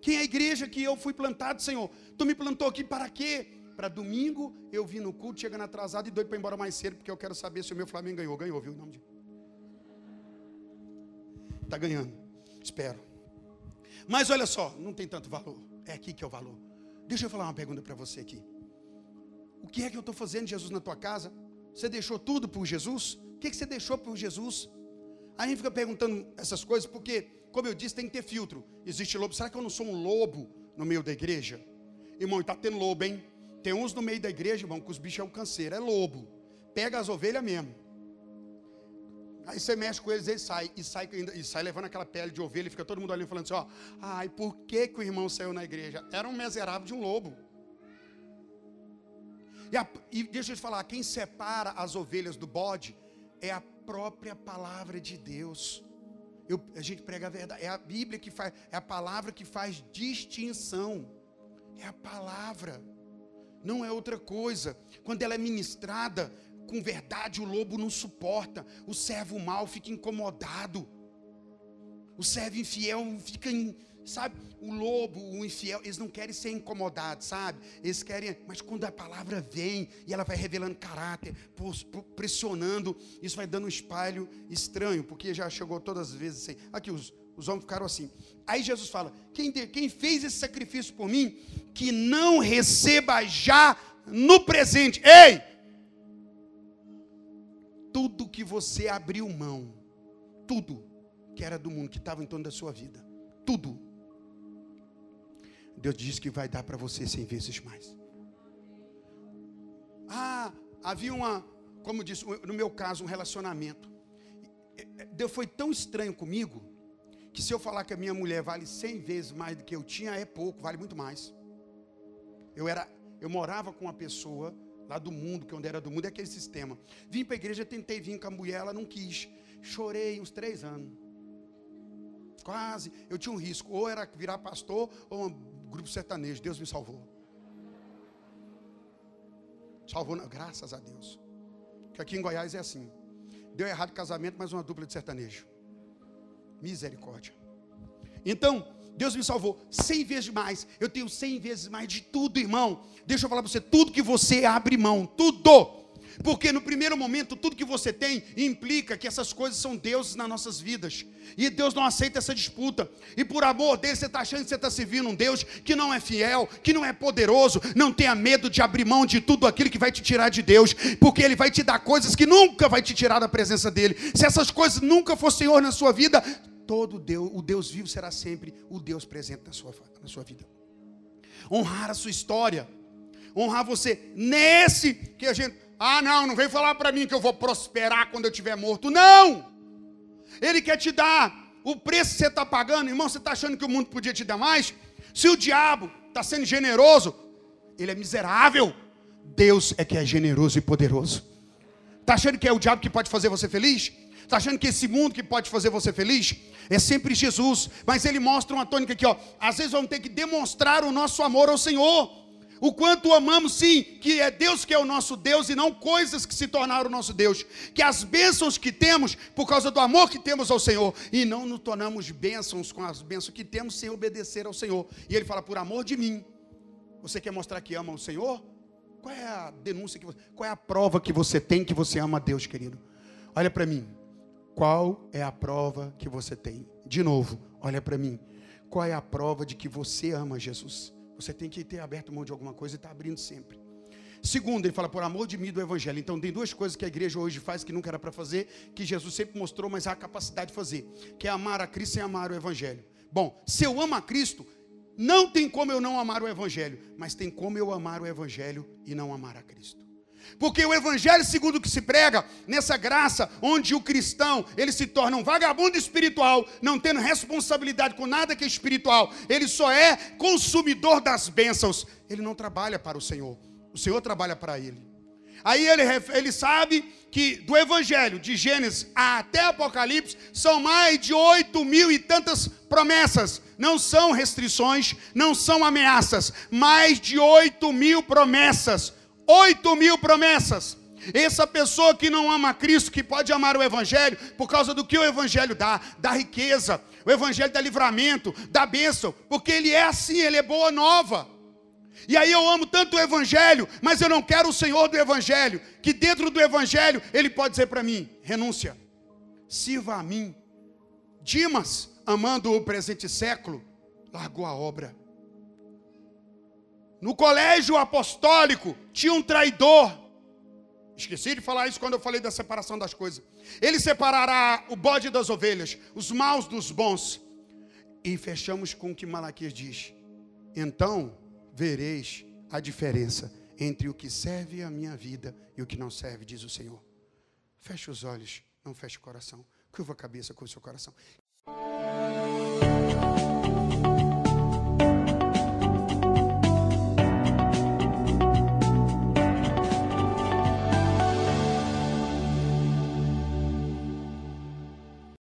Quem é a igreja que eu fui plantado, Senhor? Tu me plantou aqui para quê? Para domingo eu vim no culto, chegando atrasado e doido para ir embora mais cedo, porque eu quero saber se o meu Flamengo ganhou. Ganhou, viu? De Está ganhando. Espero. Mas olha só, não tem tanto valor. É aqui que é o valor. Deixa eu falar uma pergunta para você aqui. O que é que eu estou fazendo, Jesus, na tua casa? Você deixou tudo por Jesus? O que, é que você deixou por Jesus? Aí a gente fica perguntando essas coisas, porque, como eu disse, tem que ter filtro. Existe lobo. Será que eu não sou um lobo no meio da igreja? Irmão, está tendo lobo, hein? Tem uns no meio da igreja, irmão, que os bichos é um canseiro, é lobo. Pega as ovelhas mesmo. Aí você mexe com eles, eles saem. E sai, e sai levando aquela pele de ovelha e fica todo mundo ali falando assim: ó, ai, por que, que o irmão saiu na igreja? Era um miserável de um lobo. E, a, e deixa eu te falar: quem separa as ovelhas do bode é a própria palavra de Deus. Eu, a gente prega a verdade, é a Bíblia que faz, é a palavra que faz distinção. É a palavra não é outra coisa. Quando ela é ministrada com verdade, o lobo não suporta, o servo mal fica incomodado, o servo infiel fica, sabe? O lobo, o infiel, eles não querem ser incomodados, sabe? Eles querem, mas quando a palavra vem e ela vai revelando caráter, pressionando, isso vai dando um espalho estranho, porque já chegou todas as vezes assim. Aqui os os homens ficaram assim. Aí Jesus fala: quem, quem fez esse sacrifício por mim, que não receba já no presente. Ei! Tudo que você abriu mão, tudo que era do mundo, que estava em torno da sua vida, tudo. Deus diz que vai dar para você cem vezes mais. Ah, havia uma, como disse, no meu caso, um relacionamento. Deus foi tão estranho comigo que se eu falar que a minha mulher vale cem vezes mais do que eu tinha, é pouco, vale muito mais. Eu era, eu morava com uma pessoa lá do mundo, que onde era do mundo é aquele sistema. Vim para a igreja, tentei vir com a mulher, ela não quis. Chorei uns três anos. Quase, eu tinha um risco, ou era virar pastor ou um grupo sertanejo. Deus me salvou. Salvou, graças a Deus. Que aqui em Goiás é assim. Deu errado o casamento, mas uma dupla de sertanejo. Misericórdia. Então, Deus me salvou cem vezes mais. Eu tenho cem vezes mais de tudo, irmão. Deixa eu falar para você, tudo que você abre mão, tudo. Porque no primeiro momento, tudo que você tem implica que essas coisas são deuses nas nossas vidas. E Deus não aceita essa disputa. E por amor dele, você está achando que você está servindo um Deus que não é fiel, que não é poderoso. Não tenha medo de abrir mão de tudo aquilo que vai te tirar de Deus. Porque Ele vai te dar coisas que nunca vai te tirar da presença dEle. Se essas coisas nunca for Senhor na sua vida, todo Deus, o Deus vivo será sempre o Deus presente na sua, na sua vida. Honrar a sua história, honrar você nesse que a gente Ah, não, não vem falar para mim que eu vou prosperar quando eu estiver morto. Não! Ele quer te dar o preço que você está pagando. Irmão, você está achando que o mundo podia te dar mais? Se o diabo está sendo generoso, ele é miserável. Deus é que é generoso e poderoso. Está achando que é o diabo que pode fazer você feliz? Está achando que esse mundo que pode fazer você feliz? É sempre Jesus. Mas ele mostra uma tônica aqui, ó. Às vezes vamos ter que demonstrar o nosso amor ao Senhor. O quanto amamos, sim, que é Deus que é o nosso Deus e não coisas que se tornaram o nosso Deus. Que as bênçãos que temos, por causa do amor que temos ao Senhor, e não nos tornamos bênçãos com as bênçãos que temos sem obedecer ao Senhor. E ele fala, por amor de mim. Você quer mostrar que ama o Senhor? Qual é a denúncia que você, qual é a prova que você tem que você ama a Deus, querido? Olha para mim. Qual é a prova que você tem? De novo, olha para mim. Qual é a prova de que você ama Jesus? Você tem que ter aberto mão de alguma coisa e está abrindo sempre. Segundo, ele fala por amor de mim do evangelho. Então tem duas coisas que a igreja hoje faz que nunca era para fazer, que Jesus sempre mostrou, mas há a capacidade de fazer, que é amar a Cristo e amar o evangelho. Bom, se eu amo a Cristo, não tem como eu não amar o evangelho, mas tem como eu amar o evangelho e não amar a Cristo. Porque o evangelho, segundo o que se prega, nessa graça, onde o cristão, ele se torna um vagabundo espiritual, não tendo responsabilidade com nada que é espiritual, ele só é consumidor das bênçãos, ele não trabalha para o Senhor, o Senhor trabalha para ele. Aí ele, ele sabe que do Evangelho, de Gênesis até Apocalipse, são mais de oito mil e tantas promessas. Não são restrições, não são ameaças, mais de oito mil promessas. 8 mil promessas. Essa pessoa que não ama Cristo, que pode amar o Evangelho, por causa do que o Evangelho dá, da riqueza, o Evangelho dá livramento, dá bênção, porque ele é assim, ele é boa nova. E aí eu amo tanto o Evangelho, mas eu não quero o Senhor do Evangelho, que dentro do Evangelho ele pode dizer para mim: renúncia, sirva a mim. Dimas, amando o presente século, largou a obra. No colégio apostólico tinha um traidor. Esqueci de falar isso quando eu falei da separação das coisas. Ele separará o bode das ovelhas, os maus dos bons. E fechamos com o que Malaquias diz. Então vereis a diferença entre o que serve a minha vida e o que não serve, diz o Senhor. Feche os olhos, não feche o coração. Curva a cabeça com o seu coração.